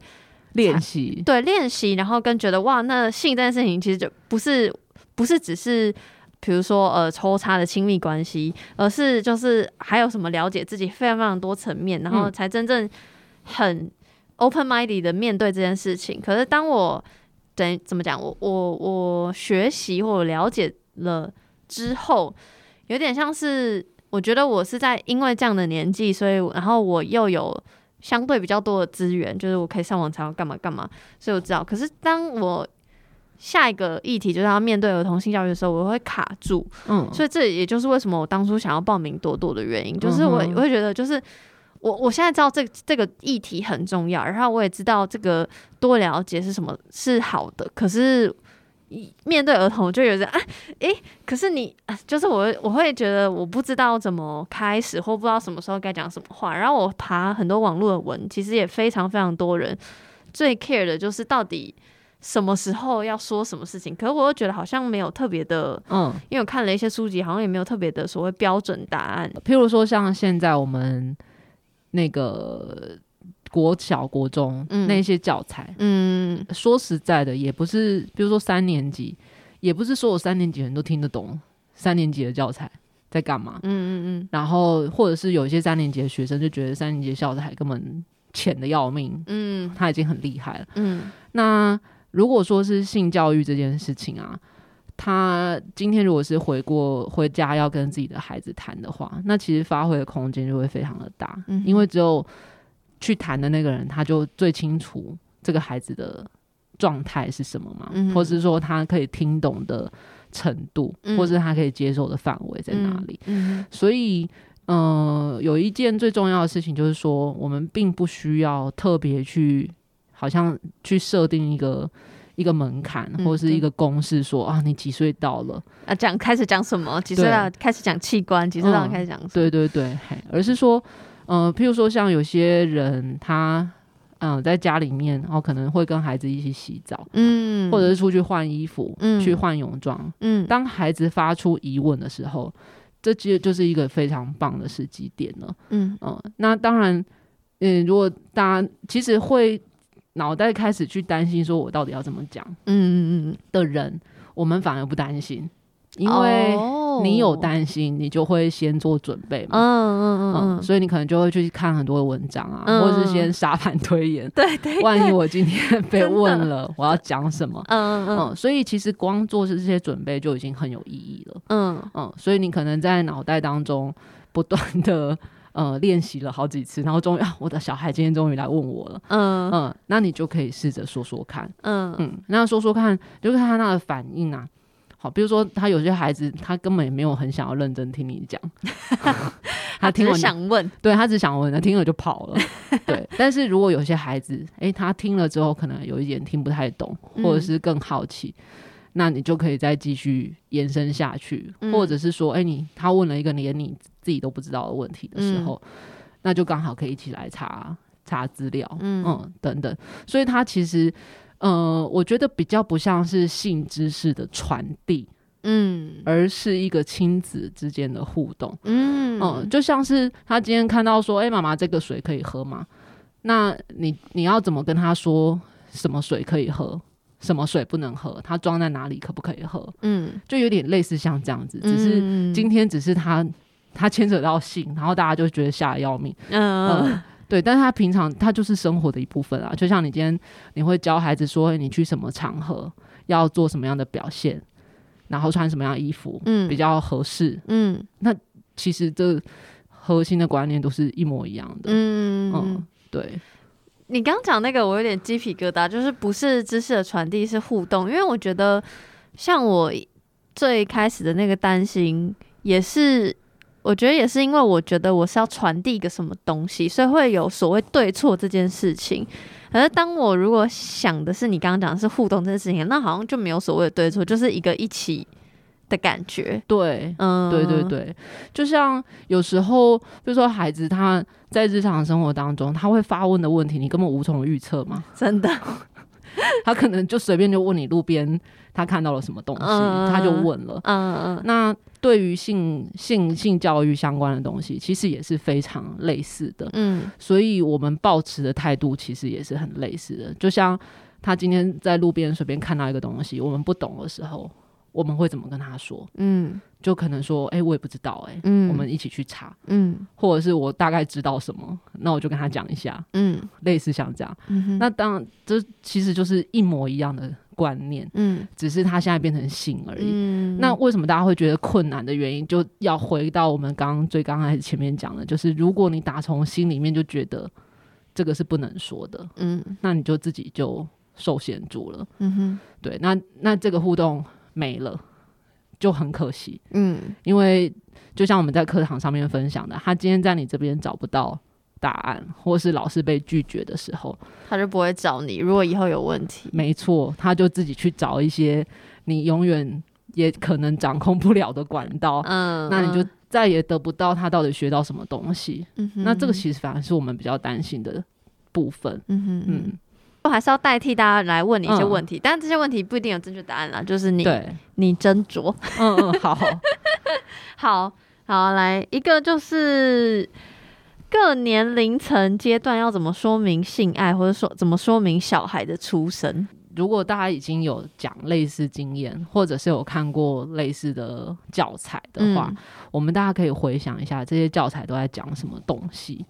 练习，对练习，然后跟觉得哇，那性这件事情其实就不是不是只是比如说呃抽插的亲密关系，而是就是还有什么了解自己非常非常多层面，然后才真正很 open minded 的面对这件事情。可是当我等怎么讲，我我我学习或了解。了之后，有点像是我觉得我是在因为这样的年纪，所以然后我又有相对比较多的资源，就是我可以上网查干嘛干嘛，所以我知道。可是当我下一个议题就是要面对儿童性教育的时候，我会卡住。嗯，所以这也就是为什么我当初想要报名多多的原因，就是我我会觉得就是我我现在知道这这个议题很重要，然后我也知道这个多了解是什么是好的，可是。面对儿童，我就有点啊，诶、欸，可是你就是我，我会觉得我不知道怎么开始，或不知道什么时候该讲什么话。然后我爬很多网络的文，其实也非常非常多人最 care 的就是到底什么时候要说什么事情。可是我又觉得好像没有特别的，嗯，因为我看了一些书籍，好像也没有特别的所谓标准答案。譬如说，像现在我们那个。国小、国中、嗯、那些教材，嗯，说实在的，也不是，比如说三年级，也不是所有三年级人都听得懂三年级的教材在干嘛，嗯嗯嗯，然后或者是有一些三年级的学生就觉得三年级的教材根本浅的要命，嗯，他已经很厉害了，嗯，那如果说是性教育这件事情啊，他今天如果是回过回家要跟自己的孩子谈的话，那其实发挥的空间就会非常的大，嗯，因为只有。去谈的那个人，他就最清楚这个孩子的状态是什么嘛，嗯、或是说他可以听懂的程度，嗯、或是他可以接受的范围在哪里。所以，嗯、呃，有一件最重要的事情就是说，我们并不需要特别去，好像去设定一个一个门槛，嗯、或是一个公式说，说啊，你几岁到了啊？讲开始讲什么？几岁到开始讲器官？几岁到开始讲、嗯？对对对，而是说。嗯、呃，譬如说像有些人，他嗯、呃、在家里面，然后可能会跟孩子一起洗澡，嗯，或者是出去换衣服，嗯，去换泳装，嗯。当孩子发出疑问的时候，这其实就是一个非常棒的时机点了，嗯嗯、呃。那当然，嗯、呃，如果大家其实会脑袋开始去担心，说我到底要怎么讲，嗯嗯嗯的人，我们反而不担心。因为你有担心，你就会先做准备嘛。嗯嗯嗯嗯，所以你可能就会去看很多的文章啊，或者是先沙盘推演。对对，万一我今天被问了，我要讲什么？嗯嗯嗯。所以其实光做这些准备就已经很有意义了。嗯嗯。所以你可能在脑袋当中不断的 呃练习了好几次，然后终于啊，我的小孩今天终于来问我了。嗯嗯，那你就可以试着说说看。嗯嗯，那说说看，就看他那个反应啊。好，比如说他有些孩子，他根本也没有很想要认真听你讲，他听了想问，对，他只想问，他听了就跑了。对，但是如果有些孩子，诶、欸，他听了之后可能有一点听不太懂，或者是更好奇，嗯、那你就可以再继续延伸下去，嗯、或者是说，诶、欸，你他问了一个连你自己都不知道的问题的时候，嗯、那就刚好可以一起来查查资料，嗯，嗯，等等。所以他其实。呃，我觉得比较不像是性知识的传递，嗯，而是一个亲子之间的互动，嗯，呃，就像是他今天看到说，哎，妈妈，这个水可以喝吗？那你你要怎么跟他说什么水可以喝，什么水不能喝？它装在哪里可不可以喝？嗯，就有点类似像这样子，只是今天只是他他牵扯到性，然后大家就觉得吓得要命，嗯。呃对，但是他平常他就是生活的一部分啊，就像你今天你会教孩子说，你去什么场合要做什么样的表现，然后穿什么样的衣服，嗯，比较合适，嗯，那其实这核心的观念都是一模一样的，嗯嗯，对。你刚讲那个，我有点鸡皮疙瘩，就是不是知识的传递，是互动，因为我觉得像我最开始的那个担心，也是。我觉得也是因为我觉得我是要传递一个什么东西，所以会有所谓对错这件事情。可是当我如果想的是你刚刚讲的是互动这件事情，那好像就没有所谓的对错，就是一个一起的感觉。对，嗯，对对对，就像有时候，比如说孩子他在日常生活当中他会发问的问题，你根本无从预测嘛，真的。他可能就随便就问你路边他看到了什么东西，嗯、他就问了。嗯嗯。那对于性性性教育相关的东西，其实也是非常类似的。嗯。所以我们抱持的态度其实也是很类似的。就像他今天在路边随便看到一个东西，我们不懂的时候，我们会怎么跟他说？嗯。就可能说，哎、欸，我也不知道、欸，哎，嗯，我们一起去查，嗯，或者是我大概知道什么，那我就跟他讲一下，嗯，类似像这样，那当然，这其实就是一模一样的观念，嗯，只是他现在变成性而已，嗯，那为什么大家会觉得困难的原因，就要回到我们刚刚最刚开始前面讲的，就是如果你打从心里面就觉得这个是不能说的，嗯，那你就自己就受限住了，嗯哼，对，那那这个互动没了。就很可惜，嗯，因为就像我们在课堂上面分享的，他今天在你这边找不到答案，或是老师被拒绝的时候，他就不会找你。如果以后有问题，没错，他就自己去找一些你永远也可能掌控不了的管道，嗯，那你就再也得不到他到底学到什么东西。嗯，那这个其实反而是我们比较担心的部分。嗯哼，嗯。我还是要代替大家来问你一些问题，嗯、但这些问题不一定有正确答案啦，就是你对你斟酌。嗯嗯，好好 好，好来一个就是各年龄层阶段要怎么说明性爱，或者说怎么说明小孩的出生。如果大家已经有讲类似经验，或者是有看过类似的教材的话，嗯、我们大家可以回想一下这些教材都在讲什么东西，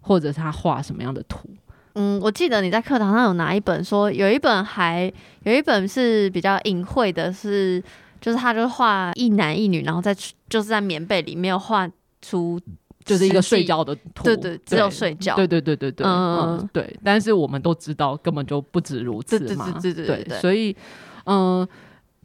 或者是他画什么样的图。嗯，我记得你在课堂上有拿一本说，有一本还有一本是比较隐晦的是，是就是他就画一男一女，然后在就是在棉被里面画出就是一个睡觉的图，对对，只有睡觉，对对对对对，嗯嗯对。但是我们都知道根本就不止如此嘛，对对对对，对，所以嗯，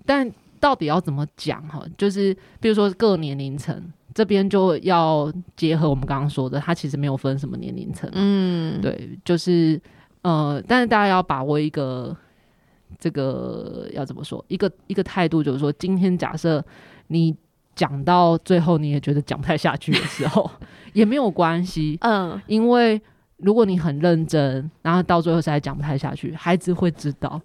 但到底要怎么讲哈？就是比如说各年龄层。这边就要结合我们刚刚说的，它其实没有分什么年龄层，嗯，对，就是呃，但是大家要把握一个这个要怎么说，一个一个态度，就是说，今天假设你讲到最后你也觉得讲不太下去的时候，也没有关系，嗯，因为如果你很认真，然后到最后实在讲不太下去，孩子会知道，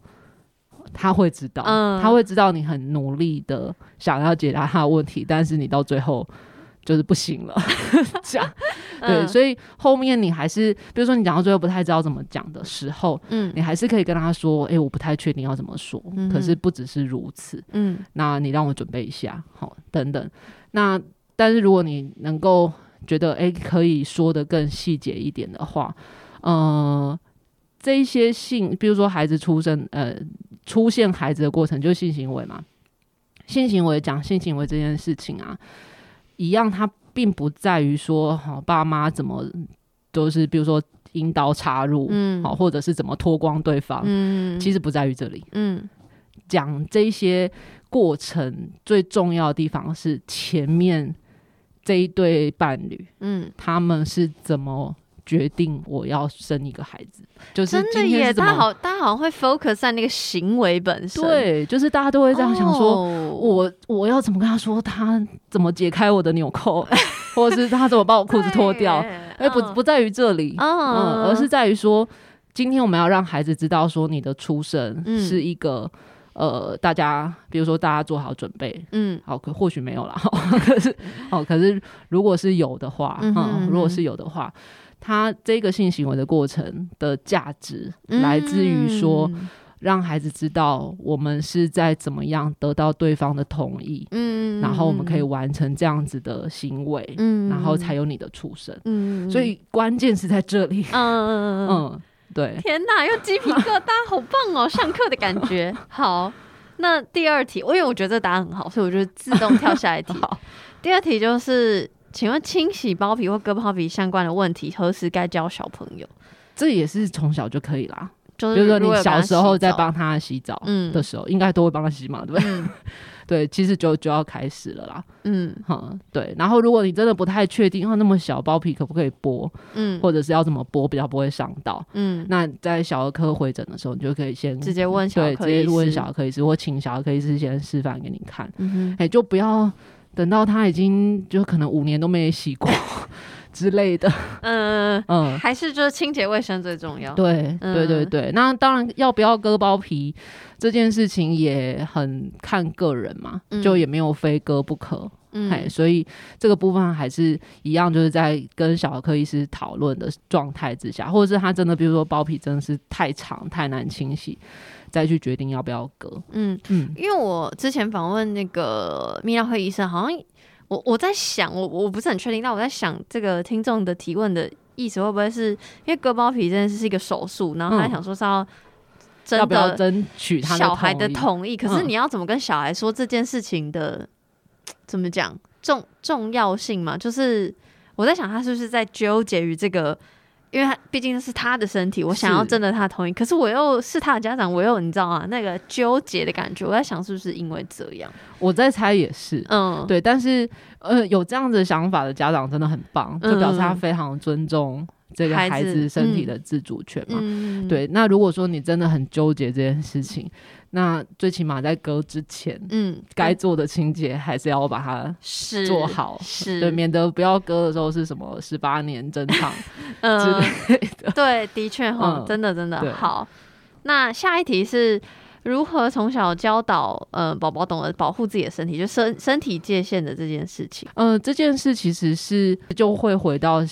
他会知道，嗯，他会知道你很努力的想要解答他的问题，但是你到最后。就是不行了，这样。对，嗯、所以后面你还是，比如说你讲到最后不太知道怎么讲的时候，嗯，你还是可以跟他说，哎、欸，我不太确定要怎么说，嗯、可是不只是如此，嗯，那你让我准备一下，好，等等，那但是如果你能够觉得，哎、欸，可以说的更细节一点的话，呃，这一些性，比如说孩子出生，呃，出现孩子的过程就是性行为嘛，性行为讲性行为这件事情啊。一样，它并不在于说，好爸妈怎么都是，比如说引导插入，嗯，好，或者是怎么脱光对方，嗯，其实不在于这里，嗯，讲这些过程最重要的地方是前面这一对伴侣，嗯，他们是怎么。决定我要生一个孩子，就是真的耶！大家好，大家好像会 focus 在那个行为本身，对，就是大家都会这样想说，哦、我我要怎么跟他说，他怎么解开我的纽扣，或者是他怎么把我裤子脱掉？哎，不不在于这里，嗯，嗯，而是在于说，今天我们要让孩子知道，说你的出生是一个，嗯、呃，大家比如说大家做好准备，嗯，好，可或许没有啦，可是哦，可是如果是有的话，嗯，哼嗯，如果是有的话。他这个性行为的过程的价值，来自于说，让孩子知道我们是在怎么样得到对方的同意，嗯，然后我们可以完成这样子的行为，嗯，然后才有你的出生，嗯，所以关键是在这里，嗯嗯嗯，对，天哪，又鸡皮疙瘩，好棒哦，上课的感觉，好。那第二题，因为我觉得这答案很好，所以我就自动跳下一题。第二题就是，请问清洗包皮或割包皮相关的问题，何时该教小朋友？这也是从小就可以啦。就是说，你小时候在帮他洗澡的时候，应该都会帮他洗嘛，对不对？嗯、对，其实就就要开始了啦。嗯，好，对。然后，如果你真的不太确定，那么小包皮可不可以剥？嗯，或者是要怎么剥比较不会伤到？嗯，那在小儿科会诊的时候，你就可以先直接问小儿科直接问小儿科医师，或请小儿科医师先示范给你看。哎、嗯欸，就不要等到他已经就可能五年都没洗过。之类的，嗯嗯，还是就是清洁卫生最重要。对，嗯、对对对。那当然，要不要割包皮这件事情也很看个人嘛，嗯、就也没有非割不可。嗯，所以这个部分还是一样，就是在跟小儿科医师讨论的状态之下，或者是他真的，比如说包皮真的是太长太难清洗，再去决定要不要割。嗯嗯，因为我之前访问那个泌尿科医生，好像。我我在想，我我不是很确定，但我在想，这个听众的提问的意思会不会是因为割包皮真的是一个手术，然后他想说是要真的争取小孩的同意，可是你要怎么跟小孩说这件事情的怎么讲重重要性嘛？就是我在想，他是不是在纠结于这个？因为他毕竟是他的身体，我想要征得他同意，可是我又是他的家长，我又你知道吗？那个纠结的感觉，我在想是不是因为这样？我在猜也是，嗯，对。但是呃，有这样子想法的家长真的很棒，就表示他非常尊重这个孩子身体的自主权嘛。嗯、对。那如果说你真的很纠结这件事情。那最起码在割之前，嗯，该做的清洁还是要把它做好，是，对，免得不要割的时候是什么十八年珍藏 之类的。嗯、对，的确哈、嗯，真的真的好。那下一题是如何从小教导呃宝宝懂得保护自己的身体，就身身体界限的这件事情。呃，这件事其实是就会回到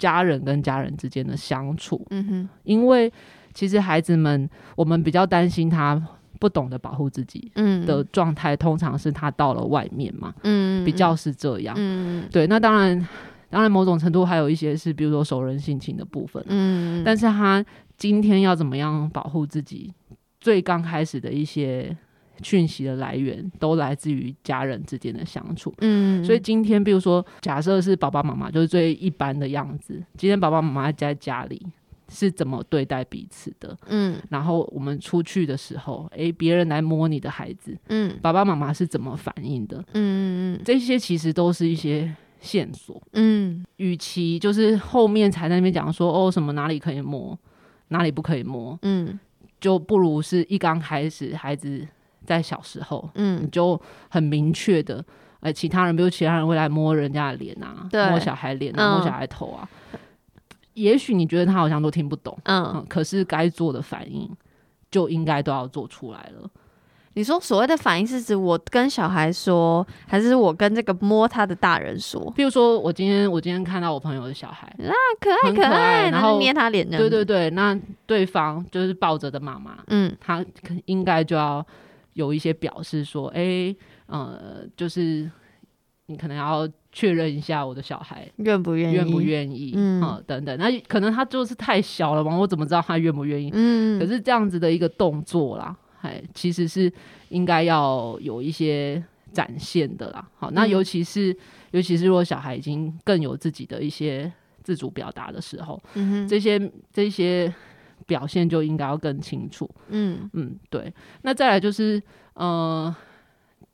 家人跟家人之间的相处。嗯哼，因为其实孩子们，我们比较担心他。不懂得保护自己的状态，嗯、通常是他到了外面嘛，嗯，比较是这样，嗯，对。那当然，当然某种程度还有一些是，比如说熟人性情的部分，嗯，但是他今天要怎么样保护自己，最刚开始的一些讯息的来源，都来自于家人之间的相处，嗯。所以今天，比如说，假设是爸爸妈妈就是最一般的样子，今天爸爸妈妈在家里。是怎么对待彼此的？嗯，然后我们出去的时候，诶，别人来摸你的孩子，嗯，爸爸妈妈是怎么反应的？嗯嗯嗯，这些其实都是一些线索。嗯，与其就是后面才在那边讲说哦，什么哪里可以摸，哪里不可以摸，嗯，就不如是一刚开始孩子在小时候，嗯，你就很明确的，诶，其他人比如其他人会来摸人家的脸啊，摸小孩脸啊，摸小孩头啊。也许你觉得他好像都听不懂，嗯，嗯，可是该做的反应就应该都要做出来了。你说所谓的反应是指我跟小孩说，还是我跟这个摸他的大人说？比如说我今天我今天看到我朋友的小孩啊，可爱可爱，可爱然后捏他脸，对对对，那对方就是抱着的妈妈，嗯，他应该就要有一些表示说，哎、欸，呃，就是你可能要。确认一下我的小孩愿不愿意，愿不愿意，嗯，嗯，等等，那可能他就是太小了嘛，我怎么知道他愿不愿意？嗯，可是这样子的一个动作啦，哎，其实是应该要有一些展现的啦。好，那尤其是、嗯、尤其是如果小孩已经更有自己的一些自主表达的时候，嗯哼，这些这些表现就应该要更清楚。嗯嗯，对。那再来就是，呃。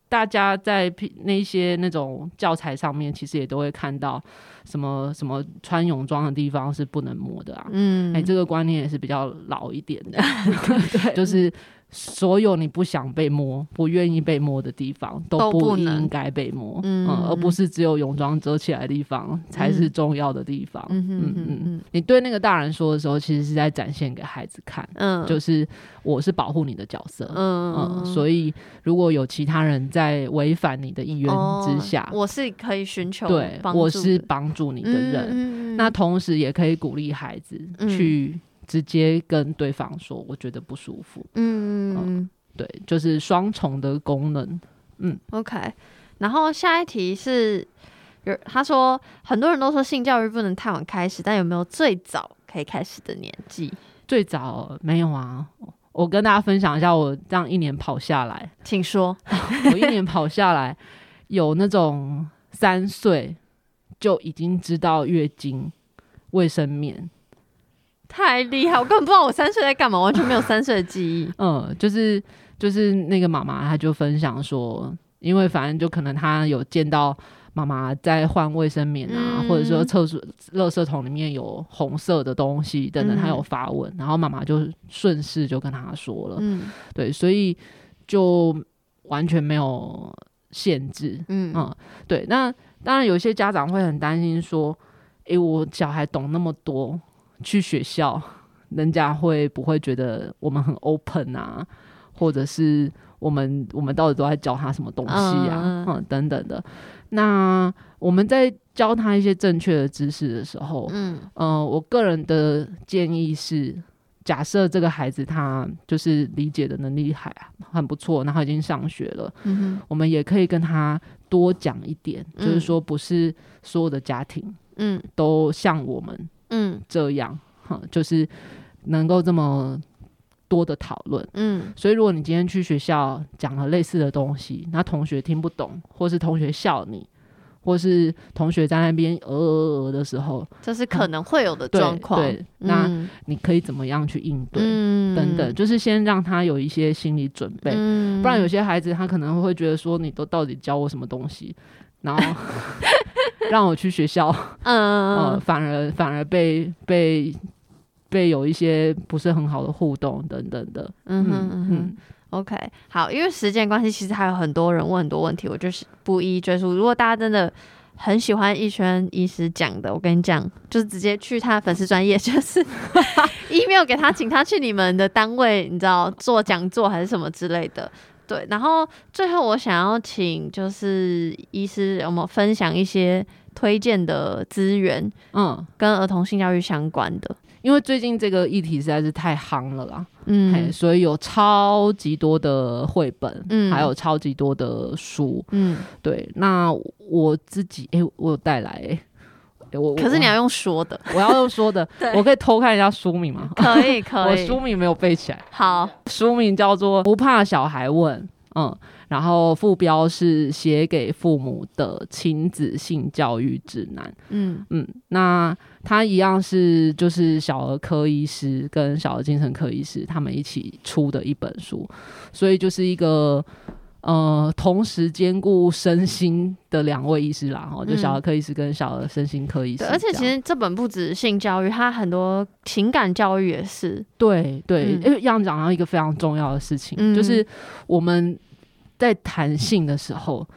大家在那些那种教材上面，其实也都会看到什么什么穿泳装的地方是不能摸的啊。嗯，哎、欸，这个观念也是比较老一点的，对，就是。所有你不想被摸、不愿意被摸的地方都不应该被摸，嗯，嗯，而不是只有泳装遮起来的地方才是重要的地方。嗯嗯嗯嗯，你对那个大人说的时候，其实是在展现给孩子看，嗯，就是我是保护你的角色，嗯嗯，所以如果有其他人在违反你的意愿之下，我是可以寻求对，我是帮助你的人，嗯，那同时也可以鼓励孩子去。直接跟对方说，我觉得不舒服。嗯嗯，对，就是双重的功能。嗯，OK。然后下一题是，有他说很多人都说性教育不能太晚开始，但有没有最早可以开始的年纪？最早没有啊。我跟大家分享一下，我这样一年跑下来，请说。我一年跑下来，有那种三岁就已经知道月经、卫生棉，太厉害！我根本不知道我三岁在干嘛，完全没有三岁的记忆。嗯，就是就是那个妈妈，她就分享说，因为反正就可能她有见到。妈妈在换卫生棉啊，嗯、或者说厕所垃圾桶里面有红色的东西等等，她有发问，嗯、然后妈妈就顺势就跟她说了，嗯，对，所以就完全没有限制，嗯嗯，对。那当然有些家长会很担心说，诶、欸，我小孩懂那么多，去学校人家会不会觉得我们很 open 啊，或者是我们我们到底都在教他什么东西啊，嗯，嗯等等的。那我们在教他一些正确的知识的时候，嗯，呃，我个人的建议是，假设这个孩子他就是理解的能力还很不错，然后已经上学了，嗯哼，我们也可以跟他多讲一点，嗯，就是说不是所有的家庭，嗯，都像我们，嗯，这样，哈，就是能够这么多的讨论，嗯，所以如果你今天去学校讲了类似的东西，那同学听不懂，或是同学笑你，或是同学在那边呃呃呃的时候，这是可能会有的状况。对，对，那你可以怎么样去应对？嗯，等等，就是先让他有一些心理准备，嗯，不然有些孩子他可能会觉得说，你都到底教我什么东西，然后 让我去学校，嗯，呃，反而反而被被。被有一些不是很好的互动等等的，嗯哼嗯哼嗯，OK，好，因为时间关系，其实还有很多人问很多问题，我就是不一一赘述。如果大家真的很喜欢逸轩医师讲的，我跟你讲，就是直接去他的粉丝专业，就是 email 给他，请他去你们的单位，你知道做讲座还是什么之类的。对，然后最后我想要请就是医师有没有分享一些推荐的资源，嗯，跟儿童性教育相关的。因为最近这个议题实在是太夯了啦，嗯，所以有超级多的绘本，嗯，还有超级多的书，嗯，对。那我自己，哎、欸，我有带来、欸，哎，我可是你要用说的，我要用说的，我可以偷看一下书名吗？可以，可以。我书名没有背起来。好，书名叫做《不怕小孩问》，嗯。然后副标是写给父母的亲子性教育指南。嗯嗯，那他一样是就是小儿科医师跟小儿精神科医师他们一起出的一本书，所以就是一个呃同时兼顾身心的两位医师啦，哈、嗯，就小儿科医师跟小儿身心科医师。而且其实这本不止性教育，它很多情感教育也是。对对，因为要讲到一个非常重要的事情，嗯、就是我们。在谈性的时候，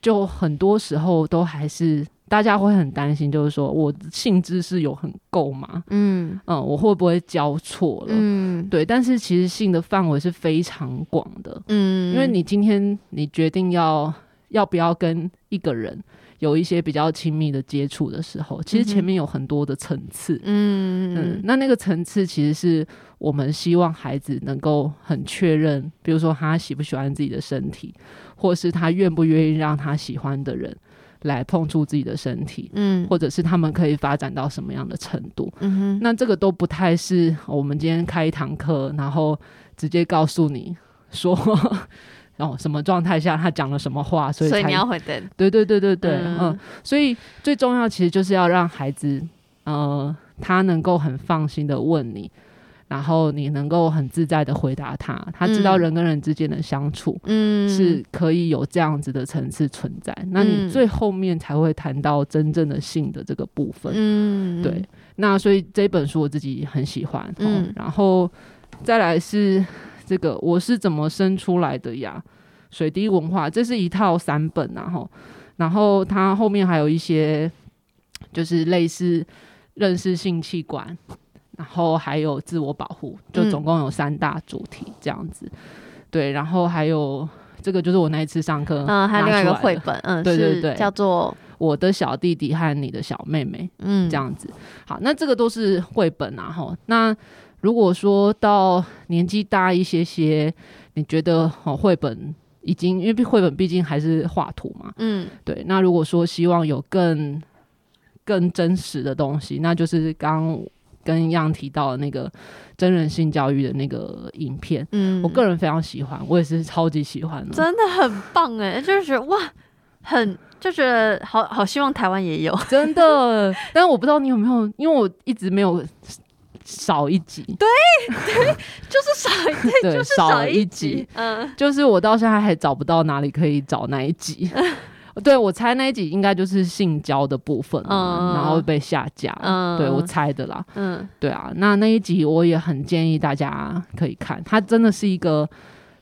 就很多时候都还是大家会很担心，就是说我性知识有很够吗？嗯嗯，我会不会教错了？嗯，对。但是其实性的范围是非常广的，嗯，因为你今天你决定要要不要跟一个人有一些比较亲密的接触的时候，其实前面有很多的层次，嗯嗯，那那个层次其实是。我们希望孩子能够很确认，比如说他喜不喜欢自己的身体，或是他愿不愿意让他喜欢的人来碰触自己的身体，嗯，或者是他们可以发展到什么样的程度，嗯哼，那这个都不太是我们今天开一堂课，然后直接告诉你说，然 后什么状态下他讲了什么话，所以才，所以你要回答，对对对对对，嗯，嗯，所以最重要其实就是要让孩子，呃，他能够很放心的问你。然后你能够很自在的回答他，他知道人跟人之间的相处，嗯，是可以有这样子的层次存在。嗯、那你最后面才会谈到真正的性的这个部分，嗯，对。那所以这本书我自己很喜欢，嗯、哦，然后再来是这个我是怎么生出来的呀？水滴文化，这是一套三本，然后，然后它后面还有一些就是类似认识性器官。然后还有自我保护，就总共有三大主题这样子。嗯、对，然后还有这个就是我那一次上课，嗯，还有另外一个绘本，嗯，对对对，叫做《我的小弟弟和你的小妹妹》，嗯，这样子。好，那这个都是绘本啊，哈。那如果说到年纪大一些些，你觉得哦，绘本已经因为绘本毕竟还是画图嘛，嗯，对。那如果说希望有更更真实的东西，那就是刚。跟一样提到的那个真人性教育的那个影片，嗯，我个人非常喜欢，我也是超级喜欢的，真的很棒哎，就是觉得哇，很就觉得好好希望台湾也有，真的，但是我不知道你有没有，因为我一直没有少一集，对对，就是少一集，对，就是少一集，嗯，就是我到现在还找不到哪里可以找那一集。对，我猜那一集应该就是性交的部分，嗯、然后被下架。嗯、对，我猜的啦。嗯，对啊，那那一集我也很建议大家可以看，它真的是一个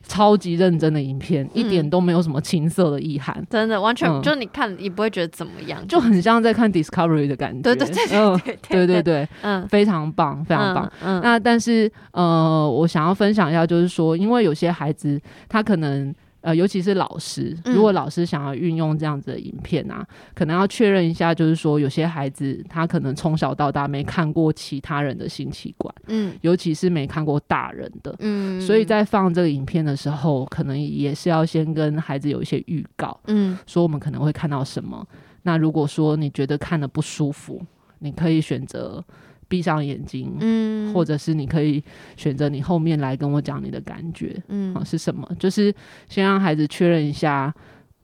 超级认真的影片，嗯、一点都没有什么情色的意涵，真的完全、嗯、就你看也不会觉得怎么样，就很像在看 Discovery 的感觉。对对对对对对对，对嗯，非常棒，非常棒。嗯嗯、那但是呃，我想要分享一下，就是说，因为有些孩子他可能。呃，尤其是老师，如果老师想要运用这样子的影片啊，嗯、可能要确认一下，就是说有些孩子他可能从小到大没看过其他人的性器官，嗯，尤其是没看过大人的，嗯，所以在放这个影片的时候，可能也是要先跟孩子有一些预告，嗯，说我们可能会看到什么。那如果说你觉得看的不舒服，你可以选择。闭上眼睛，嗯，或者是你可以选择你后面来跟我讲你的感觉，嗯，啊，是什么？就是先让孩子确认一下，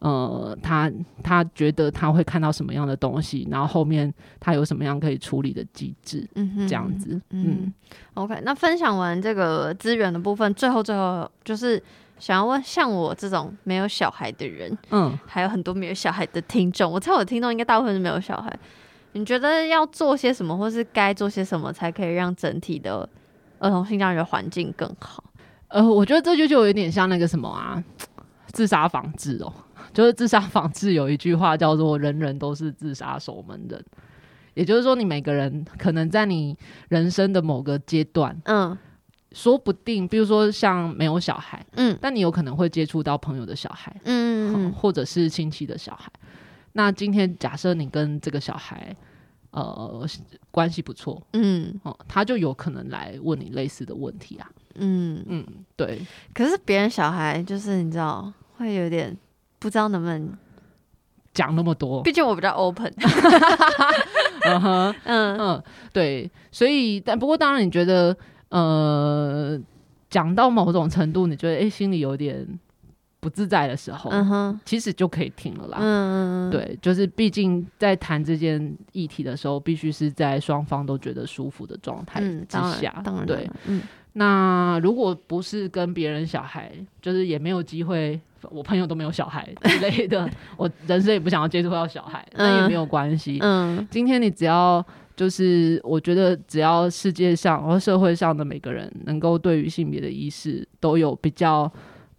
呃，他他觉得他会看到什么样的东西，然后后面他有什么样可以处理的机制，嗯哼，这样子，嗯，嗯，OK。那分享完这个资源的部分，最后最后就是想要问，像我这种没有小孩的人，嗯，还有很多没有小孩的听众，我猜我的听众应该大部分是没有小孩。你觉得要做些什么，或是该做些什么，才可以让整体的儿童性教育的环境更好？呃，我觉得这就就有点像那个什么啊，自杀防治哦，就是自杀防治有一句话叫做“人人都是自杀守门人”，也就是说，你每个人可能在你人生的某个阶段，嗯，说不定，比如说像没有小孩，嗯，但你有可能会接触到朋友的小孩，嗯，嗯，或者是亲戚的小孩。那今天假设你跟这个小孩，呃，关系不错，嗯，哦，他就有可能来问你类似的问题啊，嗯嗯，对。可是别人小孩就是你知道会有点不知道能不能讲那么多，毕竟我比较 open，嗯哼，嗯嗯，对。所以，但不过当然，你觉得呃，讲到某种程度，你觉得哎，心里有点。不自在的时候，其实就可以停了啦。嗯嗯，对，就是毕竟在谈这件议题的时候，必须是在双方都觉得舒服的状态之下。嗯、当然，对，嗯。那如果不是跟别人小孩，就是也没有机会，我朋友都没有小孩之类的，我人生也不想要接触到小孩，那也没有关系。嗯，今天你只要就是，我觉得只要世界上和社会上的每个人能够对于性别的意识都有比较。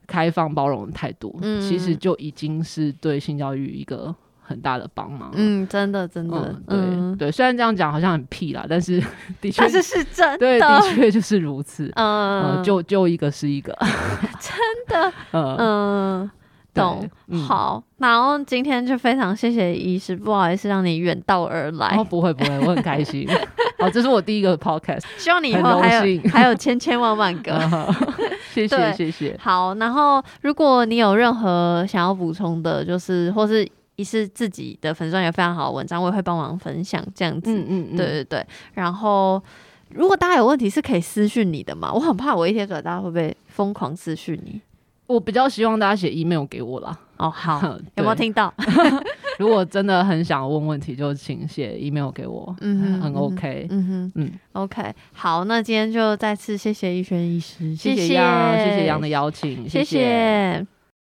开放包容的态度，嗯，其实就已经是对性教育一个很大的帮忙。嗯，真的，真的，嗯、对对。虽然这样讲好像很屁啦，但是 的确，但是是真的，对，的确就是如此。嗯，呃、就就一个是一个，真的，嗯 嗯。懂，嗯、好，然后今天就非常谢谢医师，不好意思让你远道而来。哦，不会不会，我很开心。好，这是我第一个 podcast，希望你以后还有 还有千千万万个。谢谢谢谢。好，然后如果你有任何想要补充的，就是或是医师自己的粉钻有非常好的文章，我也会帮忙分享这样子。嗯嗯嗯，对对对。然后如果大家有问题是可以私讯你的嘛？我很怕我一贴出来，大家会不会疯狂私讯你？我比较希望大家写 email 给我啦。哦，好，有没有听到？如果真的很想问问题，就请写 email 给我。嗯哼，很 OK。嗯哼，嗯，OK。好，那今天就再次谢谢逸轩医师，谢谢杨，谢谢杨的邀请。谢谢